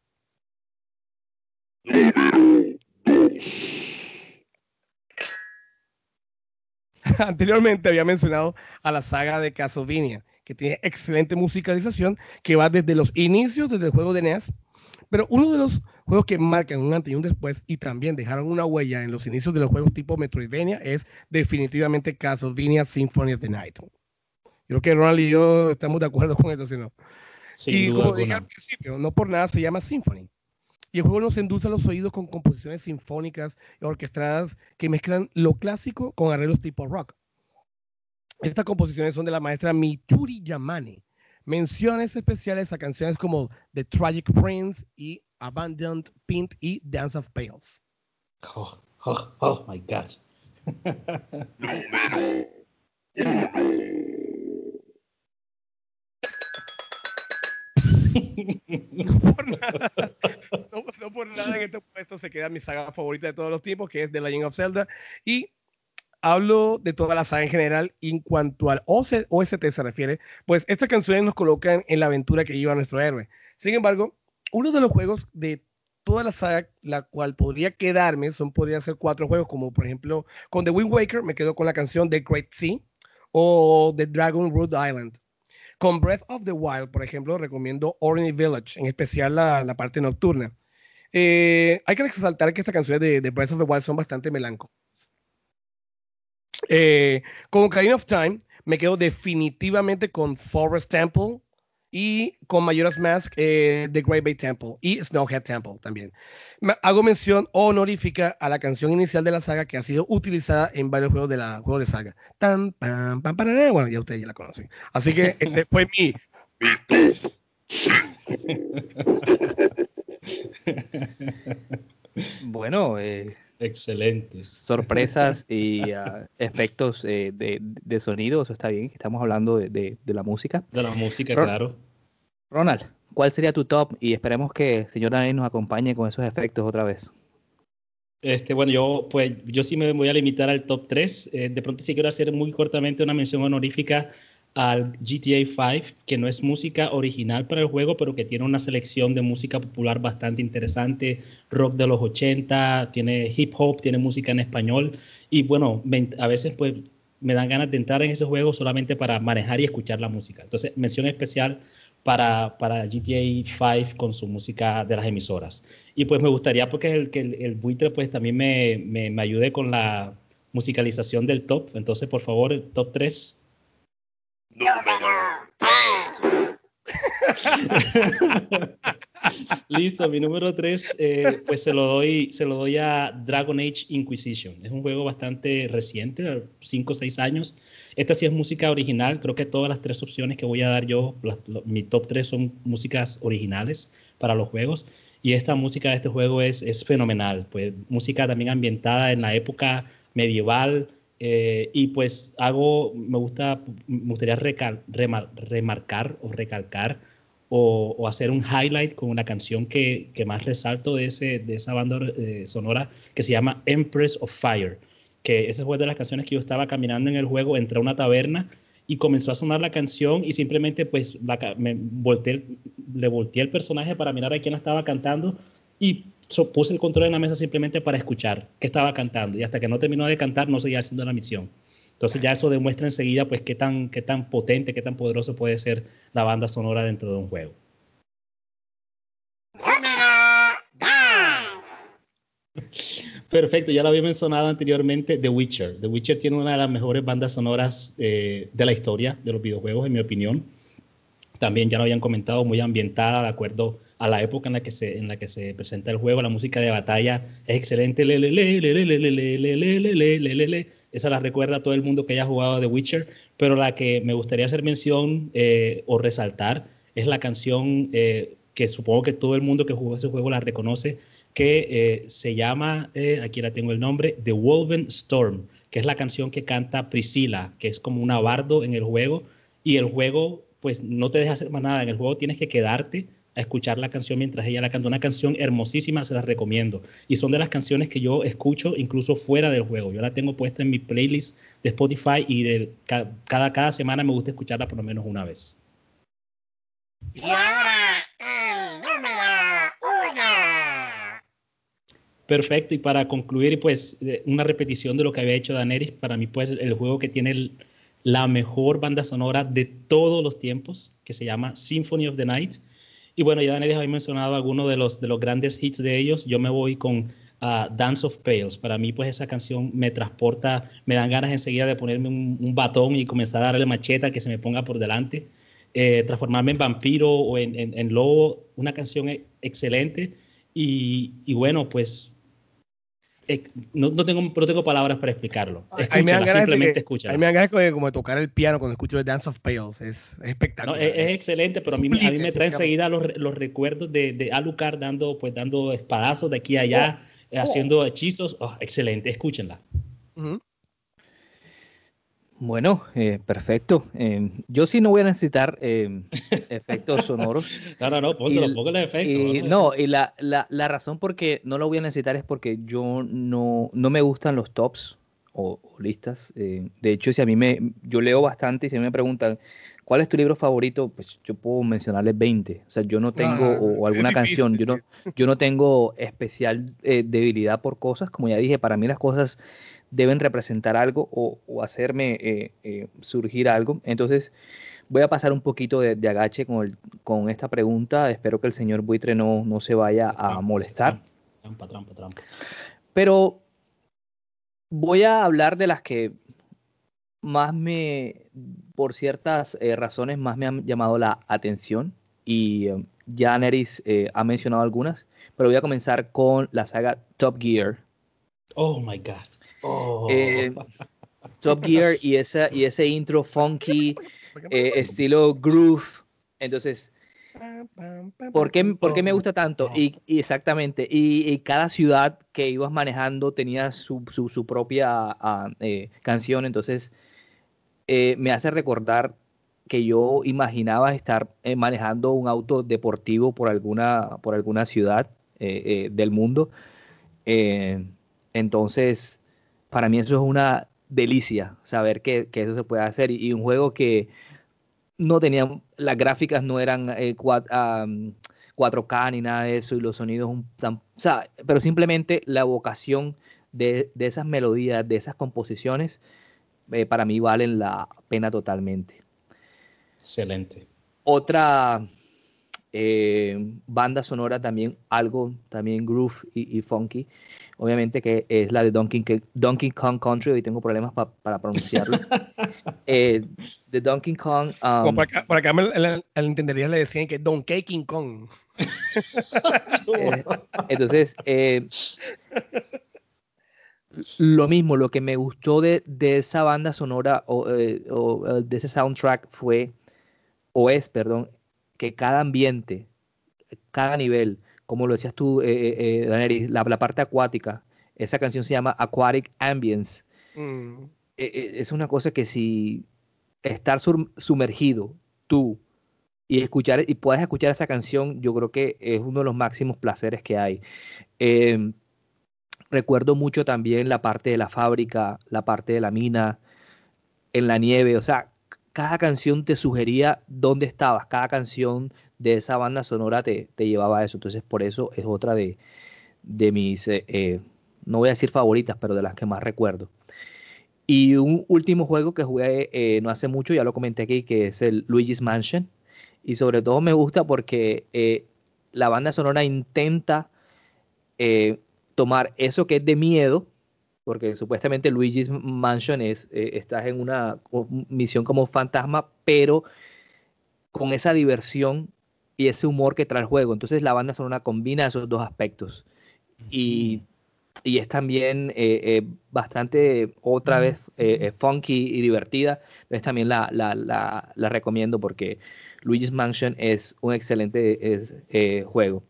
Anteriormente había mencionado a la saga de Castlevania, que tiene excelente musicalización, que va desde los inicios, desde el juego de NES, pero uno de los juegos que marcan un antes y un después y también dejaron una huella en los inicios de los juegos tipo Metroidvania es definitivamente Castlevania Symphony of the Night. Creo que Ronald y yo estamos de acuerdo con esto, si no. y como dije al principio, no por nada se llama Symphony. Y el juego nos endulza los oídos con composiciones sinfónicas y orquestadas que mezclan lo clásico con arreglos tipo rock. Estas composiciones son de la maestra Michuri Yamane. Menciones especiales a canciones como The Tragic Prince y Abandoned Pint y Dance of Pales. Oh, oh, oh my God. no, por nada, no, por nada en este puesto se queda mi saga favorita de todos los tiempos, que es The Legend of Zelda. Y hablo de toda la saga en general. En cuanto al OST se refiere, pues estas canciones nos colocan en la aventura que lleva nuestro héroe. Sin embargo, uno de los juegos de toda la saga, la cual podría quedarme, son podría ser cuatro juegos, como por ejemplo con The Wind Waker, me quedo con la canción The Great Sea o The Dragon Root Island. Con Breath of the Wild, por ejemplo, recomiendo Orny Village, en especial la, parte nocturna. Eh, hay que resaltar que estas canciones de, Breath of the Wild son bastante melancólicas. Eh, con Ocarina of Time, me quedo definitivamente con Forest Temple, y con Majora's Mask, eh, The Great Bay Temple y Snowhead Temple también. Hago mención honorífica a la canción inicial de la saga que ha sido utilizada en varios juegos de la juego de saga. Tan, pam, pam, bueno, ya ustedes ya la conocen. Así que ese fue mi, bueno, eh, excelentes sorpresas y ah, efectos eh, de, de, sonido, eso está bien, estamos hablando de, de, la música. De la música, claro. Ronald, ¿cuál sería tu top? Y esperemos que el señor Daniel nos acompañe con esos efectos otra vez. Este, bueno, yo pues yo sí me voy a limitar al top 3. Eh, de pronto sí quiero hacer muy cortamente una mención honorífica al GTA 5, que no es música original para el juego, pero que tiene una selección de música popular bastante interesante, rock de los 80, tiene hip hop, tiene música en español y bueno, a veces pues me dan ganas de entrar en ese juego solamente para manejar y escuchar la música. Entonces, mención especial para, para GTA 5 con su música de las emisoras. Y pues me gustaría porque el, que el, buitre pues también me, me, me, ayude con la musicalización del top. Entonces, por favor, top 3. Listo, mi número 3, eh, pues se lo, doy, se lo doy a Dragon Age Inquisition. Es un juego bastante reciente, 5 o 6 años. Esta sí es música original. Creo que todas las tres opciones que voy a dar yo, mi top 3 son músicas originales para los juegos. Y esta música de este juego es, es fenomenal. Pues música también ambientada en la época medieval. Eh, y pues hago, me gusta, me gustaría remarcar o recalcar o, hacer un highlight con una canción que, que más resalto de, ese, de esa banda eh, sonora que se llama Empress of Fire que esa fue de las canciones que yo estaba caminando en el juego, entré a una taberna y comenzó a sonar la canción y simplemente pues me le volteé el personaje para mirar a quién estaba cantando y puse el control en la mesa simplemente para escuchar qué estaba cantando y hasta que no terminó de cantar no seguía haciendo la misión. Entonces ya eso demuestra enseguida pues qué tan, qué tan potente, qué tan poderoso puede ser la banda sonora dentro de un juego. Perfecto, ya lo había mencionado anteriormente, The Witcher. The Witcher tiene una de las mejores bandas sonoras eh, de la historia de los videojuegos, en mi opinión. también ya lo habían comentado, muy ambientada, de acuerdo a la época en la que se, en la que se presenta el juego. La música de batalla es excelente. Esa la recuerda a todo el mundo que haya jugado The Witcher, pero la que me gustaría hacer mención o resaltar es la canción que supongo que todo el mundo que jugó ese juego la reconoce, que se llama, aquí la tengo el nombre, The Wolven Storm, que es la canción que canta Priscilla, que es como un abardo en el juego, y el juego pues no te deja hacer más nada. En el juego tienes que quedarte a escuchar la canción mientras ella la canta. Una canción hermosísima, se la recomiendo. Y son de las canciones que yo escucho incluso fuera del juego. Yo la tengo puesta en mi playlist de Spotify y de, cada, cada semana me gusta escucharla por lo menos una vez. Y ahora el número uno. Perfecto, y para concluir, pues una repetición de lo que había hecho Daenerys, para mí pues el juego que tiene el, la mejor banda sonora de todos los tiempos, que se llama Symphony of the Night. Y bueno, ya Daniel había mencionado algunos de los, de los grandes hits de ellos. Yo me voy con uh, Dance of Pales. Para mí, pues esa canción me transporta, me dan ganas enseguida de ponerme un, batón y comenzar a darle macheta que se me ponga por delante. Eh, transformarme en vampiro o en, en, lobo. Una canción excelente. Y, y bueno, pues no, no, tengo, no tengo palabras para explicarlo. Escúchala, simplemente escúchala. A mí me de, como tocar el piano cuando escucho The Dance of Pales. Es, es espectacular. No, es, es, excelente, pero a mí, a mí me trae enseguida los, los, recuerdos de, de, Alucard dando, pues, dando espadazos de aquí a allá, oh. haciendo hechizos. Oh, excelente, escúchenla. Uh -huh. Bueno, eh, perfecto. Eh, yo sí no voy a necesitar eh, efectos sonoros. No, no, no, pónselo, póngale efectos. Y, no, y la, la, la, razón por qué no lo voy a necesitar es porque yo no, no me gustan los tops o, o listas. de hecho, si a mí me, yo leo bastante y si me preguntan, ¿cuál es tu libro favorito? Pues yo puedo mencionarles 20. O sea, yo no tengo, ah, o, o, alguna canción, yo no, yo no tengo especial debilidad por cosas. Como ya dije, para mí las cosas deben representar algo o, o hacerme eh, eh, surgir algo. Entonces, voy a pasar un poquito de, de agache con, el, con, esta pregunta. Espero que el señor buitre no, no se vaya a molestar. Trampa, trampa, trampa. Pero voy a hablar de las que más me, por ciertas eh, razones, más me han llamado la atención. Y eh, ya Neris eh, ha mencionado algunas, pero voy a comenzar con la saga Top Gear. Oh my God. Oh. Eh, Top Gear y, esa, y ese intro funky, eh, estilo groove. Entonces, ¿por qué, ¿por qué me gusta tanto? Y, y exactamente, y, y, cada ciudad que ibas manejando tenía su, su, su propia uh, eh, canción, entonces eh, me hace recordar que yo imaginaba estar eh, manejando un auto deportivo por alguna, por alguna ciudad del mundo. entonces, para mí eso es una delicia, saber que, que eso se puede hacer. Y, y, un juego que no tenía, las gráficas no eran eh, 4, um, 4K ni nada de eso, y los sonidos, un, tan, o sea, pero simplemente la vocación de, de, esas melodías, de esas composiciones, eh, para mí valen la pena totalmente. Excelente. Otra eh, banda sonora también, algo también groove y, y funky, obviamente que es la de Donkey, Donkey Kong Country, hoy tengo problemas pa, para pronunciarlo. eh, de Donkey Kong. Um, Como por acá, por acá el, el entendería le decían que Donkey King Kong. eh, entonces, eh, lo mismo, lo que me gustó de, de esa banda sonora o, eh, o, de ese soundtrack fue, o es, perdón, que cada ambiente, cada nivel, como lo decías tú, eh, eh, eh Daenerys, la, la, parte acuática. Esa canción se llama Aquatic Ambience. Mm. Eh, es una cosa que si estar sumergido tú y escuchar y puedes escuchar esa canción, yo creo que es uno de los máximos placeres que hay. Eh, recuerdo mucho también la parte de la fábrica, la parte de la mina, en la nieve, o sea, cada canción te sugería dónde estabas, cada canción de esa banda sonora te, te llevaba a eso. Entonces, por eso es otra de, de mis, eh, eh, no voy a decir favoritas, pero de las que más recuerdo. Y un último juego que jugué eh, no hace mucho, ya lo comenté aquí, que es el Luigi's Mansion. Y sobre todo me gusta porque la banda sonora intenta tomar eso que es de miedo, porque supuestamente Luigi's Mansion es, estás en una misión como fantasma, pero con esa diversión y ese humor que trae el juego. Entonces la banda sonora combina esos dos aspectos. Y, y es también eh, eh, bastante, otra vez, eh, funky y divertida. Es también la, la, la, la, recomiendo porque Luigi's Mansion es un excelente es, juego.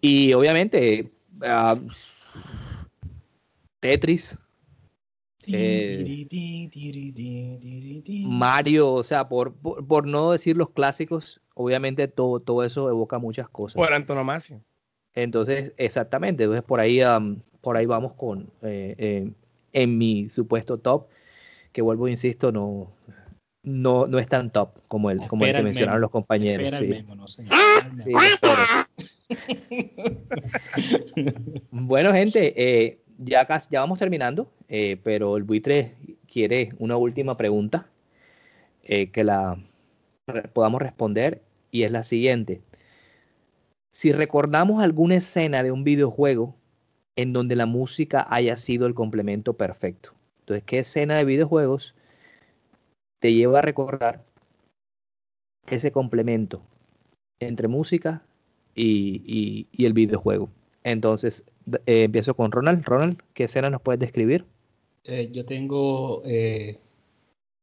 Y obviamente, uh, Tetris. Mario, o sea, por, por, por no decir los clásicos, obviamente todo, todo eso evoca muchas cosas. Por antonomasia. Entonces, exactamente, entonces por ahí, por ahí vamos con, eh, eh, en mi supuesto top, que vuelvo, insisto, no, no, no es tan top como el, como el que mencionaron los compañeros. Sí. no sé. sí, bueno, gente, eh, ya, casi, ya vamos terminando, pero el buitre quiere una última pregunta que la podamos responder y es la siguiente. Si recordamos alguna escena de un videojuego en donde la música haya sido el complemento perfecto. Entonces, ¿qué escena de videojuegos te lleva a recordar ese complemento entre música y, el videojuego? Entonces, eh, empiezo con Ronald. Ronald, ¿qué escena nos puedes describir? Eh, yo tengo eh,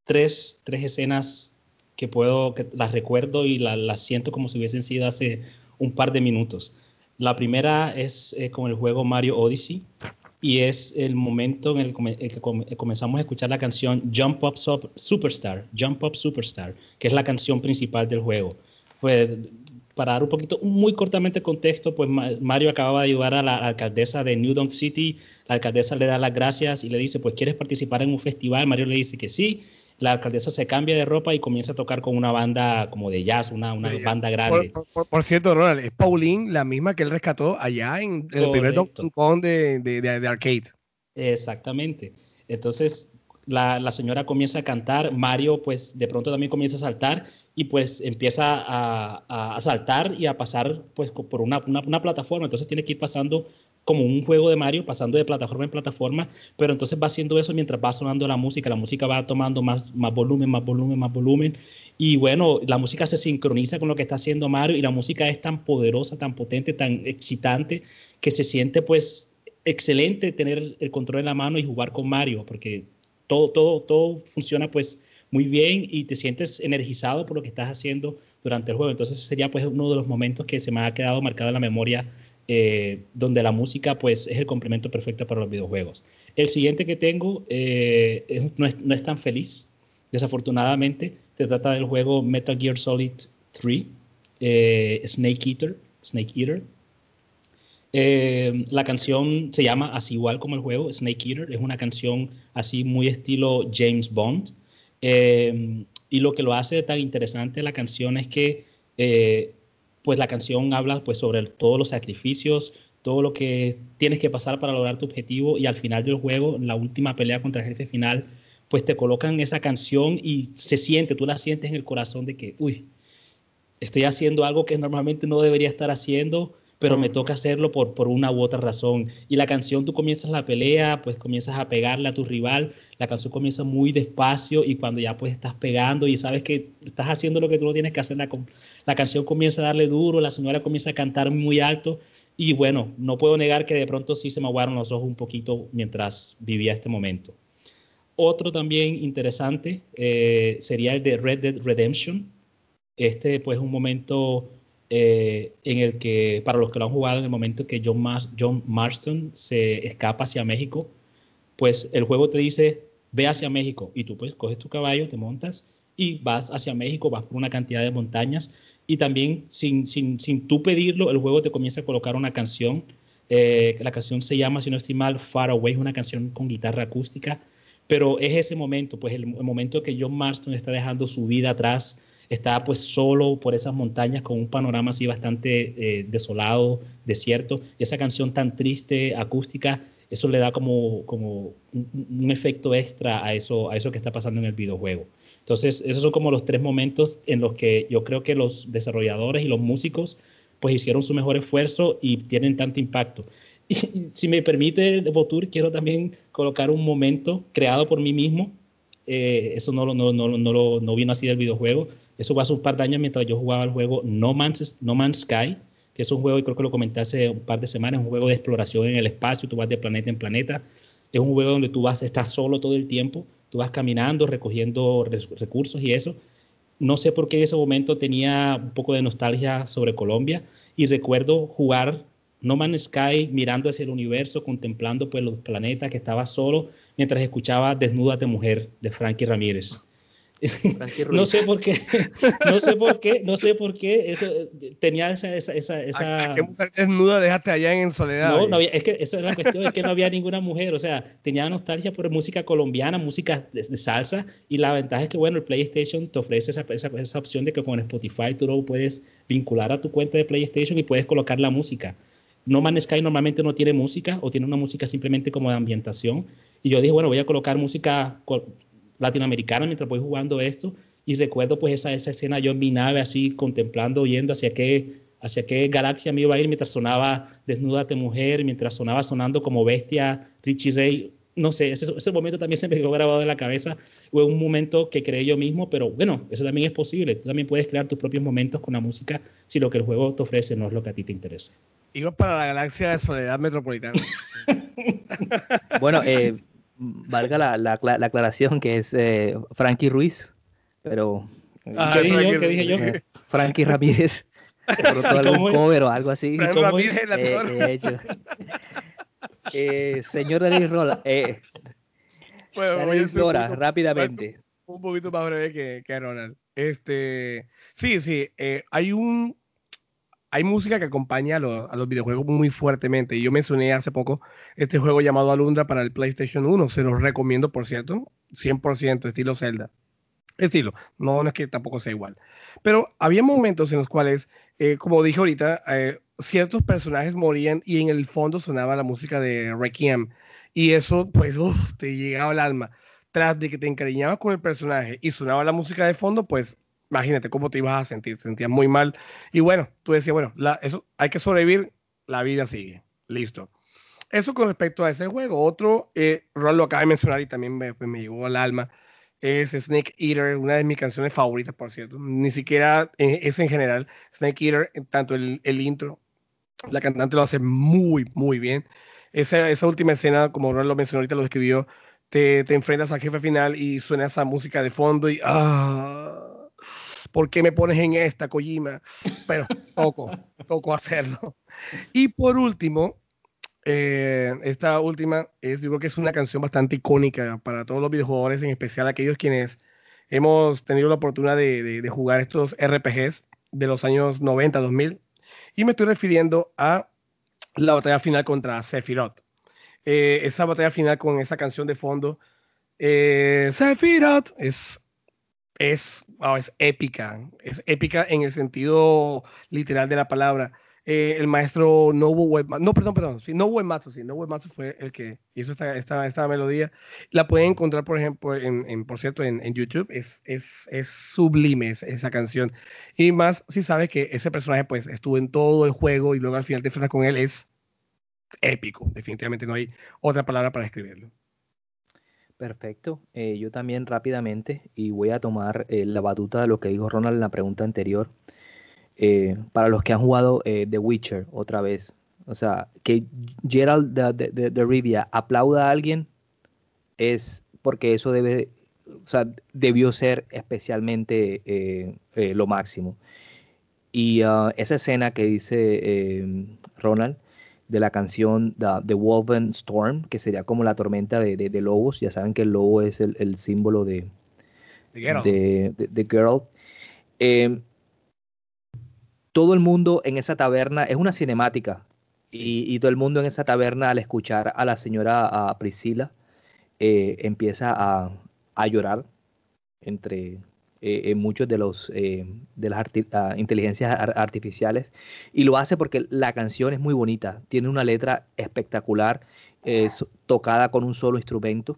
tres, tres escenas que puedo, que las recuerdo y las siento como si hubiesen sido hace un par de minutos. La primera es eh, con el juego Mario Odyssey y es el momento en el, que comenzamos a escuchar la canción Jump Up Superstar, Jump Up Superstar, que es la canción principal del juego. Pues para dar un poquito, muy cortamente contexto, pues Mario acababa de ayudar a la alcaldesa de New Donk City, la alcaldesa le da las gracias y le dice, pues ¿quieres participar en un festival? Mario le dice que sí, la alcaldesa se cambia de ropa y comienza a tocar con una banda como de jazz, una, una banda grande. Por, cierto, Ronald, es Pauline la misma que él rescató allá en, el primer Donkey Kong de, de, arcade. Exactamente. Entonces, la, la, señora comienza a cantar, Mario pues de pronto también comienza a saltar y pues empieza a, a, saltar y a pasar pues por una, una, una, plataforma, entonces tiene que ir pasando como un juego de Mario, pasando de plataforma en plataforma, pero entonces va haciendo eso mientras va sonando la música, la música va tomando más, más volumen, más volumen, más volumen, y bueno, la música se sincroniza con lo que está haciendo Mario y la música es tan poderosa, tan potente, tan excitante, que se siente pues excelente tener el control en la mano y jugar con Mario, porque todo, todo, todo funciona pues muy bien y te sientes energizado por lo que estás haciendo durante el juego. Entonces sería pues uno de los momentos que se me ha quedado marcado en la memoria eh, donde la música pues es el complemento perfecto para los videojuegos. El siguiente que tengo eh, no, es, tan feliz, desafortunadamente. Se trata del juego Metal Gear Solid 3, eh, Snake Eater. Snake Eater. la canción se llama así igual como el juego, Snake Eater. Es una canción así muy estilo James Bond. Y lo que lo hace tan interesante la canción es que pues la canción habla pues sobre todos los sacrificios, todo lo que tienes que pasar para lograr tu objetivo y al final del juego, la última pelea contra el jefe final, pues te colocan esa canción y se siente, tú la sientes en el corazón de que, uy, estoy haciendo algo que normalmente no debería estar haciendo, pero me toca hacerlo por, por una u otra razón. Y la canción, tú comienzas la pelea, pues comienzas a pegarle a tu rival, la canción comienza muy despacio y cuando ya pues estás pegando y sabes que estás haciendo lo que tú no tienes que hacer, la, la canción comienza a darle duro, la señora comienza a cantar muy alto y bueno, no puedo negar que de pronto sí se me aguaron los ojos un poquito mientras vivía este momento. Otro también interesante eh, sería el de Red Dead Redemption. Este pues es un momento eh, en el que, para los que lo han jugado, en el momento que John, Marston se escapa hacia México, pues el juego te dice, ve hacia México y tú pues coges tu caballo, te montas y vas hacia México, vas por una cantidad de montañas y también sin, sin, sin tú pedirlo, el juego te comienza a colocar una canción. Eh, la canción se llama, si no estoy mal, Far Away, es una canción con guitarra acústica, pero es ese momento, pues el, el momento que John Marston está dejando su vida atrás, está pues solo por esas montañas con un panorama así bastante eh, desolado, desierto. Y esa canción tan triste, acústica, eso le da como, como un, efecto extra a eso, a eso que está pasando en el videojuego. Entonces, esos son como los tres momentos en los que yo creo que los desarrolladores y los músicos pues hicieron su mejor esfuerzo y tienen tanto impacto. Y si me permite, Botur, quiero también colocar un momento creado por mí mismo eh, eso no, no, no, no, no vino así del videojuego. Eso fue hace un par de años mientras yo jugaba el juego No Man's, no Man's Sky, que es un juego, y creo que lo comenté hace un par de semanas, un juego de exploración en el espacio, tú vas de planeta en planeta. Es un juego donde tú vas, estás solo todo el tiempo, tú vas caminando, recogiendo recursos y eso. No sé por qué en ese momento tenía un poco de nostalgia sobre Colombia y recuerdo jugar no Man's Sky mirando hacia el universo, contemplando pues, los planetas, que estaba solo mientras escuchaba Desnúdate Mujer de Frankie Ramírez. no sé por qué, no sé por qué, no sé por qué eso tenía esa, esa, esa, esa... ¿Qué mujer desnuda dejaste allá en soledad? No, no había, es que esa es la cuestión, es que no había ninguna mujer, o sea, tenía nostalgia por música colombiana, música de, salsa, y la ventaja es que, bueno, el PlayStation te ofrece esa, esa, esa opción de que con Spotify tú lo puedes vincular a tu cuenta de PlayStation y puedes colocar la música. No Man's Sky normalmente no tiene música o tiene una música simplemente como de ambientación. Y yo dije, bueno, voy a colocar música latinoamericana mientras voy jugando esto. Y recuerdo pues esa, esa escena yo en mi nave así contemplando, yendo hacia qué, hacia qué galaxia me iba a ir mientras sonaba Desnúdate Mujer, mientras sonaba sonando como Bestia, Richie Ray. No sé, ese, ese momento también se me quedó grabado en la cabeza. Fue un momento que creé yo mismo, pero bueno, eso también es posible. Tú también puedes crear tus propios momentos con la música si lo que el juego te ofrece no es lo que a ti te interesa. Iba para la galaxia de Soledad Metropolitana. bueno, eh, valga la, la, aclaración que es eh, Frankie Ruiz, pero... Ah, ¿Qué, dije yo? ¿Qué dije yo? Frankie Ramírez. Algún cover o algo así. Frankie Ramírez la eh, eh, señor Daniel Rola, eh, bueno, rápidamente. Un poquito más breve que, que Ronald. Este, sí, sí, eh, hay un hay música que acompaña a, los videojuegos muy fuertemente. Yo mencioné hace poco este juego llamado Alundra para el PlayStation 1. Se los recomiendo, por cierto. 100% estilo Zelda. Estilo. No, no es que tampoco sea igual. Pero había momentos en los cuales, eh, como dije ahorita, eh, ciertos personajes morían y en el fondo sonaba la música de Requiem. Y eso, pues, te llegaba al alma. Tras de que te encariñabas con el personaje y sonaba la música de fondo, pues imagínate cómo te ibas a sentir, te sentías muy mal. Y bueno, tú decías, bueno, eso hay que sobrevivir, la vida sigue, listo. Eso con respecto a ese juego. Otro, eh, lo acaba de mencionar y también me, pues, me llegó al alma, es Snake Eater, una de mis canciones favoritas, por cierto. Ni siquiera eh, es en general. Snake Eater, tanto el, el, intro, la cantante lo hace muy, muy bien. Esa, esa última escena, como Ron lo mencionó ahorita, lo describió, te, te enfrentas al jefe final y suena esa música de fondo y... ¡ah! ¿Por qué me pones en esta, Kojima? Pero toco, toco hacerlo. Y por último, eh, esta última es, yo creo que es una canción bastante icónica para todos los videojuegos, en especial aquellos quienes hemos tenido la oportunidad de, jugar estos RPGs de los años 90, 2000. Y me estoy refiriendo a la batalla final contra Sephiroth. Eh, esa batalla final con esa canción de fondo. Eh, Sephiroth es es, es épica, es épica en el sentido literal de la palabra. Eh, el maestro Nobu Uematsu, no, perdón, perdón, sí, Nobu Uematsu, sí, Nobu Uematsu fue el que hizo esta, esta, esta melodía. La pueden encontrar, por ejemplo, en, en por cierto, en, en, YouTube, es, es, es sublime esa canción. Y más si sabes que ese personaje, pues, estuvo en todo el juego y luego al final te enfrentas con él, es épico, definitivamente no hay otra palabra para escribirlo. Perfecto. Eh, yo también rápidamente, y voy a tomar eh, la batuta de lo que dijo Ronald en la pregunta anterior. Eh, para los que han jugado The Witcher otra vez, o sea, que Gerald de, Rivia aplauda a alguien es porque eso debe, o sea, debió ser especialmente lo máximo. Y ah, esa escena que dice Ronald, de la canción The, Wolven Storm, que sería como la tormenta de, de, lobos. Ya saben que el lobo es el, símbolo de, de, Girl. Em, todo el mundo en esa taberna, es una cinemática, y, todo el mundo en esa taberna al escuchar a la señora Priscila eh, empieza a, a llorar entre eh, muchos de los eh, de las ah, inteligencias artificiales y lo hace porque la canción es muy bonita tiene una letra espectacular tocada con un solo instrumento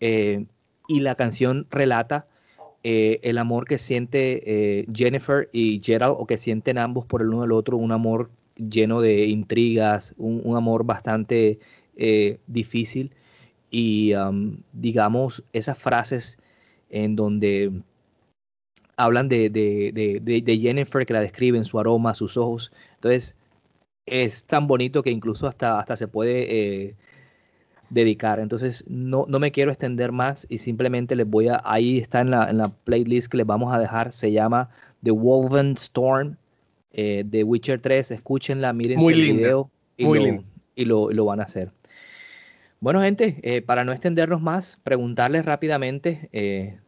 eh, y la canción relata el amor que siente Jennifer y Gerald o que sienten ambos por el uno del otro un amor lleno de intrigas un, amor bastante difícil y digamos esas frases en donde hablan de, de, Jennifer, que la describen, su aroma, sus ojos. Entonces, es tan bonito que incluso hasta, hasta se puede eh, dedicar. Entonces, no, no me quiero extender más y simplemente les voy a, ahí está en la, en la playlist que les vamos a dejar, se llama The Woven Storm eh, de Witcher 3. Escúchenla, miren el video y, lo, y lo, van a hacer. Bueno, gente, eh, para no extendernos más, preguntarles rápidamente,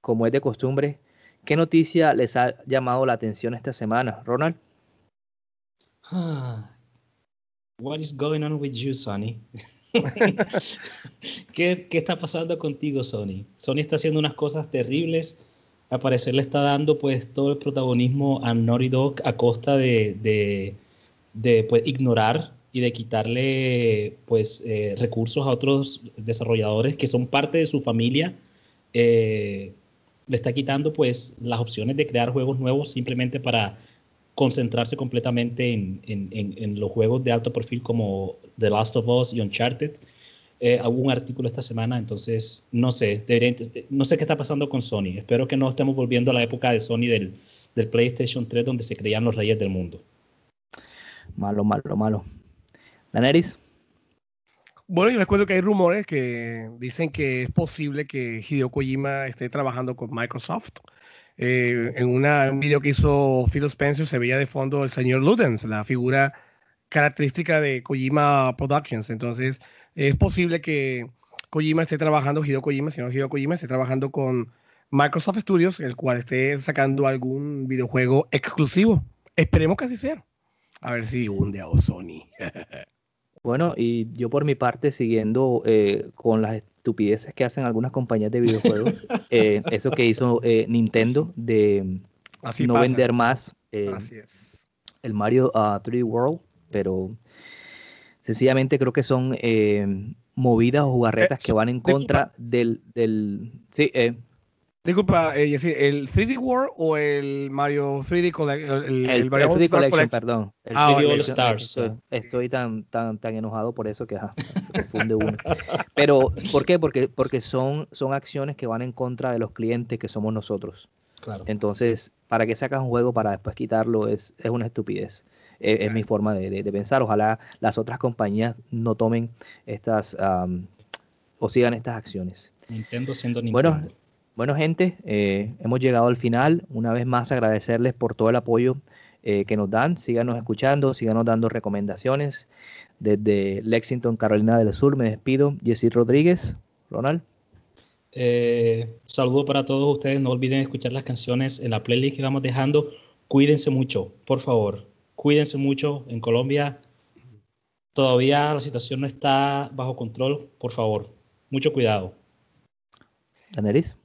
como es de costumbre, ¿Qué noticia les ha llamado la atención esta semana, Ronald? What is going on with you, Sony? ¿Qué, está pasando contigo, Sony? Sony está haciendo unas cosas terribles. A parecer le está dando pues todo el protagonismo a Naughty Dog a costa de, pues, ignorar y de quitarle pues eh, recursos a otros desarrolladores que son parte de su familia. Eh, le está quitando pues las opciones de crear juegos nuevos simplemente para concentrarse completamente en, los juegos de alto perfil como The Last of Us y Uncharted. Eh, un artículo esta semana, entonces no sé, no sé qué está pasando con Sony. Espero que no estemos volviendo a la época de Sony del, del PlayStation 3 donde se creían los reyes del mundo. Malo, malo, malo. Daenerys. Bueno, yo les cuento que hay rumores que dicen que es posible que Hideo Kojima esté trabajando con Microsoft. Eh, en una, un video que hizo Phil Spencer se veía de fondo el señor Ludens, la figura característica de Kojima Productions. Entonces, es posible que Kojima esté trabajando, Hideo Kojima, señor Hideo Kojima, esté trabajando con Microsoft Studios, el cual esté sacando algún videojuego exclusivo. Esperemos que así sea. A ver si hunde a Sony. Bueno, y yo por mi parte, siguiendo eh, con las estupideces que hacen algunas compañías de videojuegos, eh, eso que hizo eh, Nintendo de no vender más el Mario 3D uh, World, pero sencillamente creo que son movidas o jugarretas que van en contra del, del sí, Disculpa, eh, ¿el 3D World o el Mario 3D Collection? El, 3D Collection, perdón. El 3D All Stars. Estoy, tan, tan, tan enojado por eso que ajá, confunde uno. Pero, ¿por qué? Porque, porque son, son acciones que van en contra de los clientes que somos nosotros. Claro. Entonces, ¿para qué sacas un juego para después quitarlo? Es, es una estupidez. Es, mi forma de, de, pensar. Ojalá las otras compañías no tomen estas o sigan estas acciones. Nintendo siendo Nintendo. Bueno, bueno, gente, eh, hemos llegado al final. Una vez más, agradecerles por todo el apoyo eh, que nos dan. Síganos escuchando, síganos dando recomendaciones. Desde Lexington, Carolina del Sur, me despido. Jessy Rodríguez, Ronald. Eh, saludo para todos ustedes. No olviden escuchar las canciones en la playlist que vamos dejando. Cuídense mucho, por favor. Cuídense mucho. En Colombia todavía la situación no está bajo control. Por favor, mucho cuidado. Daneris.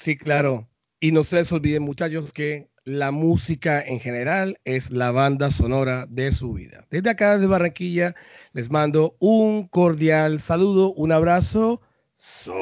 Sí, claro. Y no se les olvide, muchachos, que la música en general es la banda sonora de su vida. Desde acá, desde Barranquilla, les mando un cordial saludo, un abrazo. So.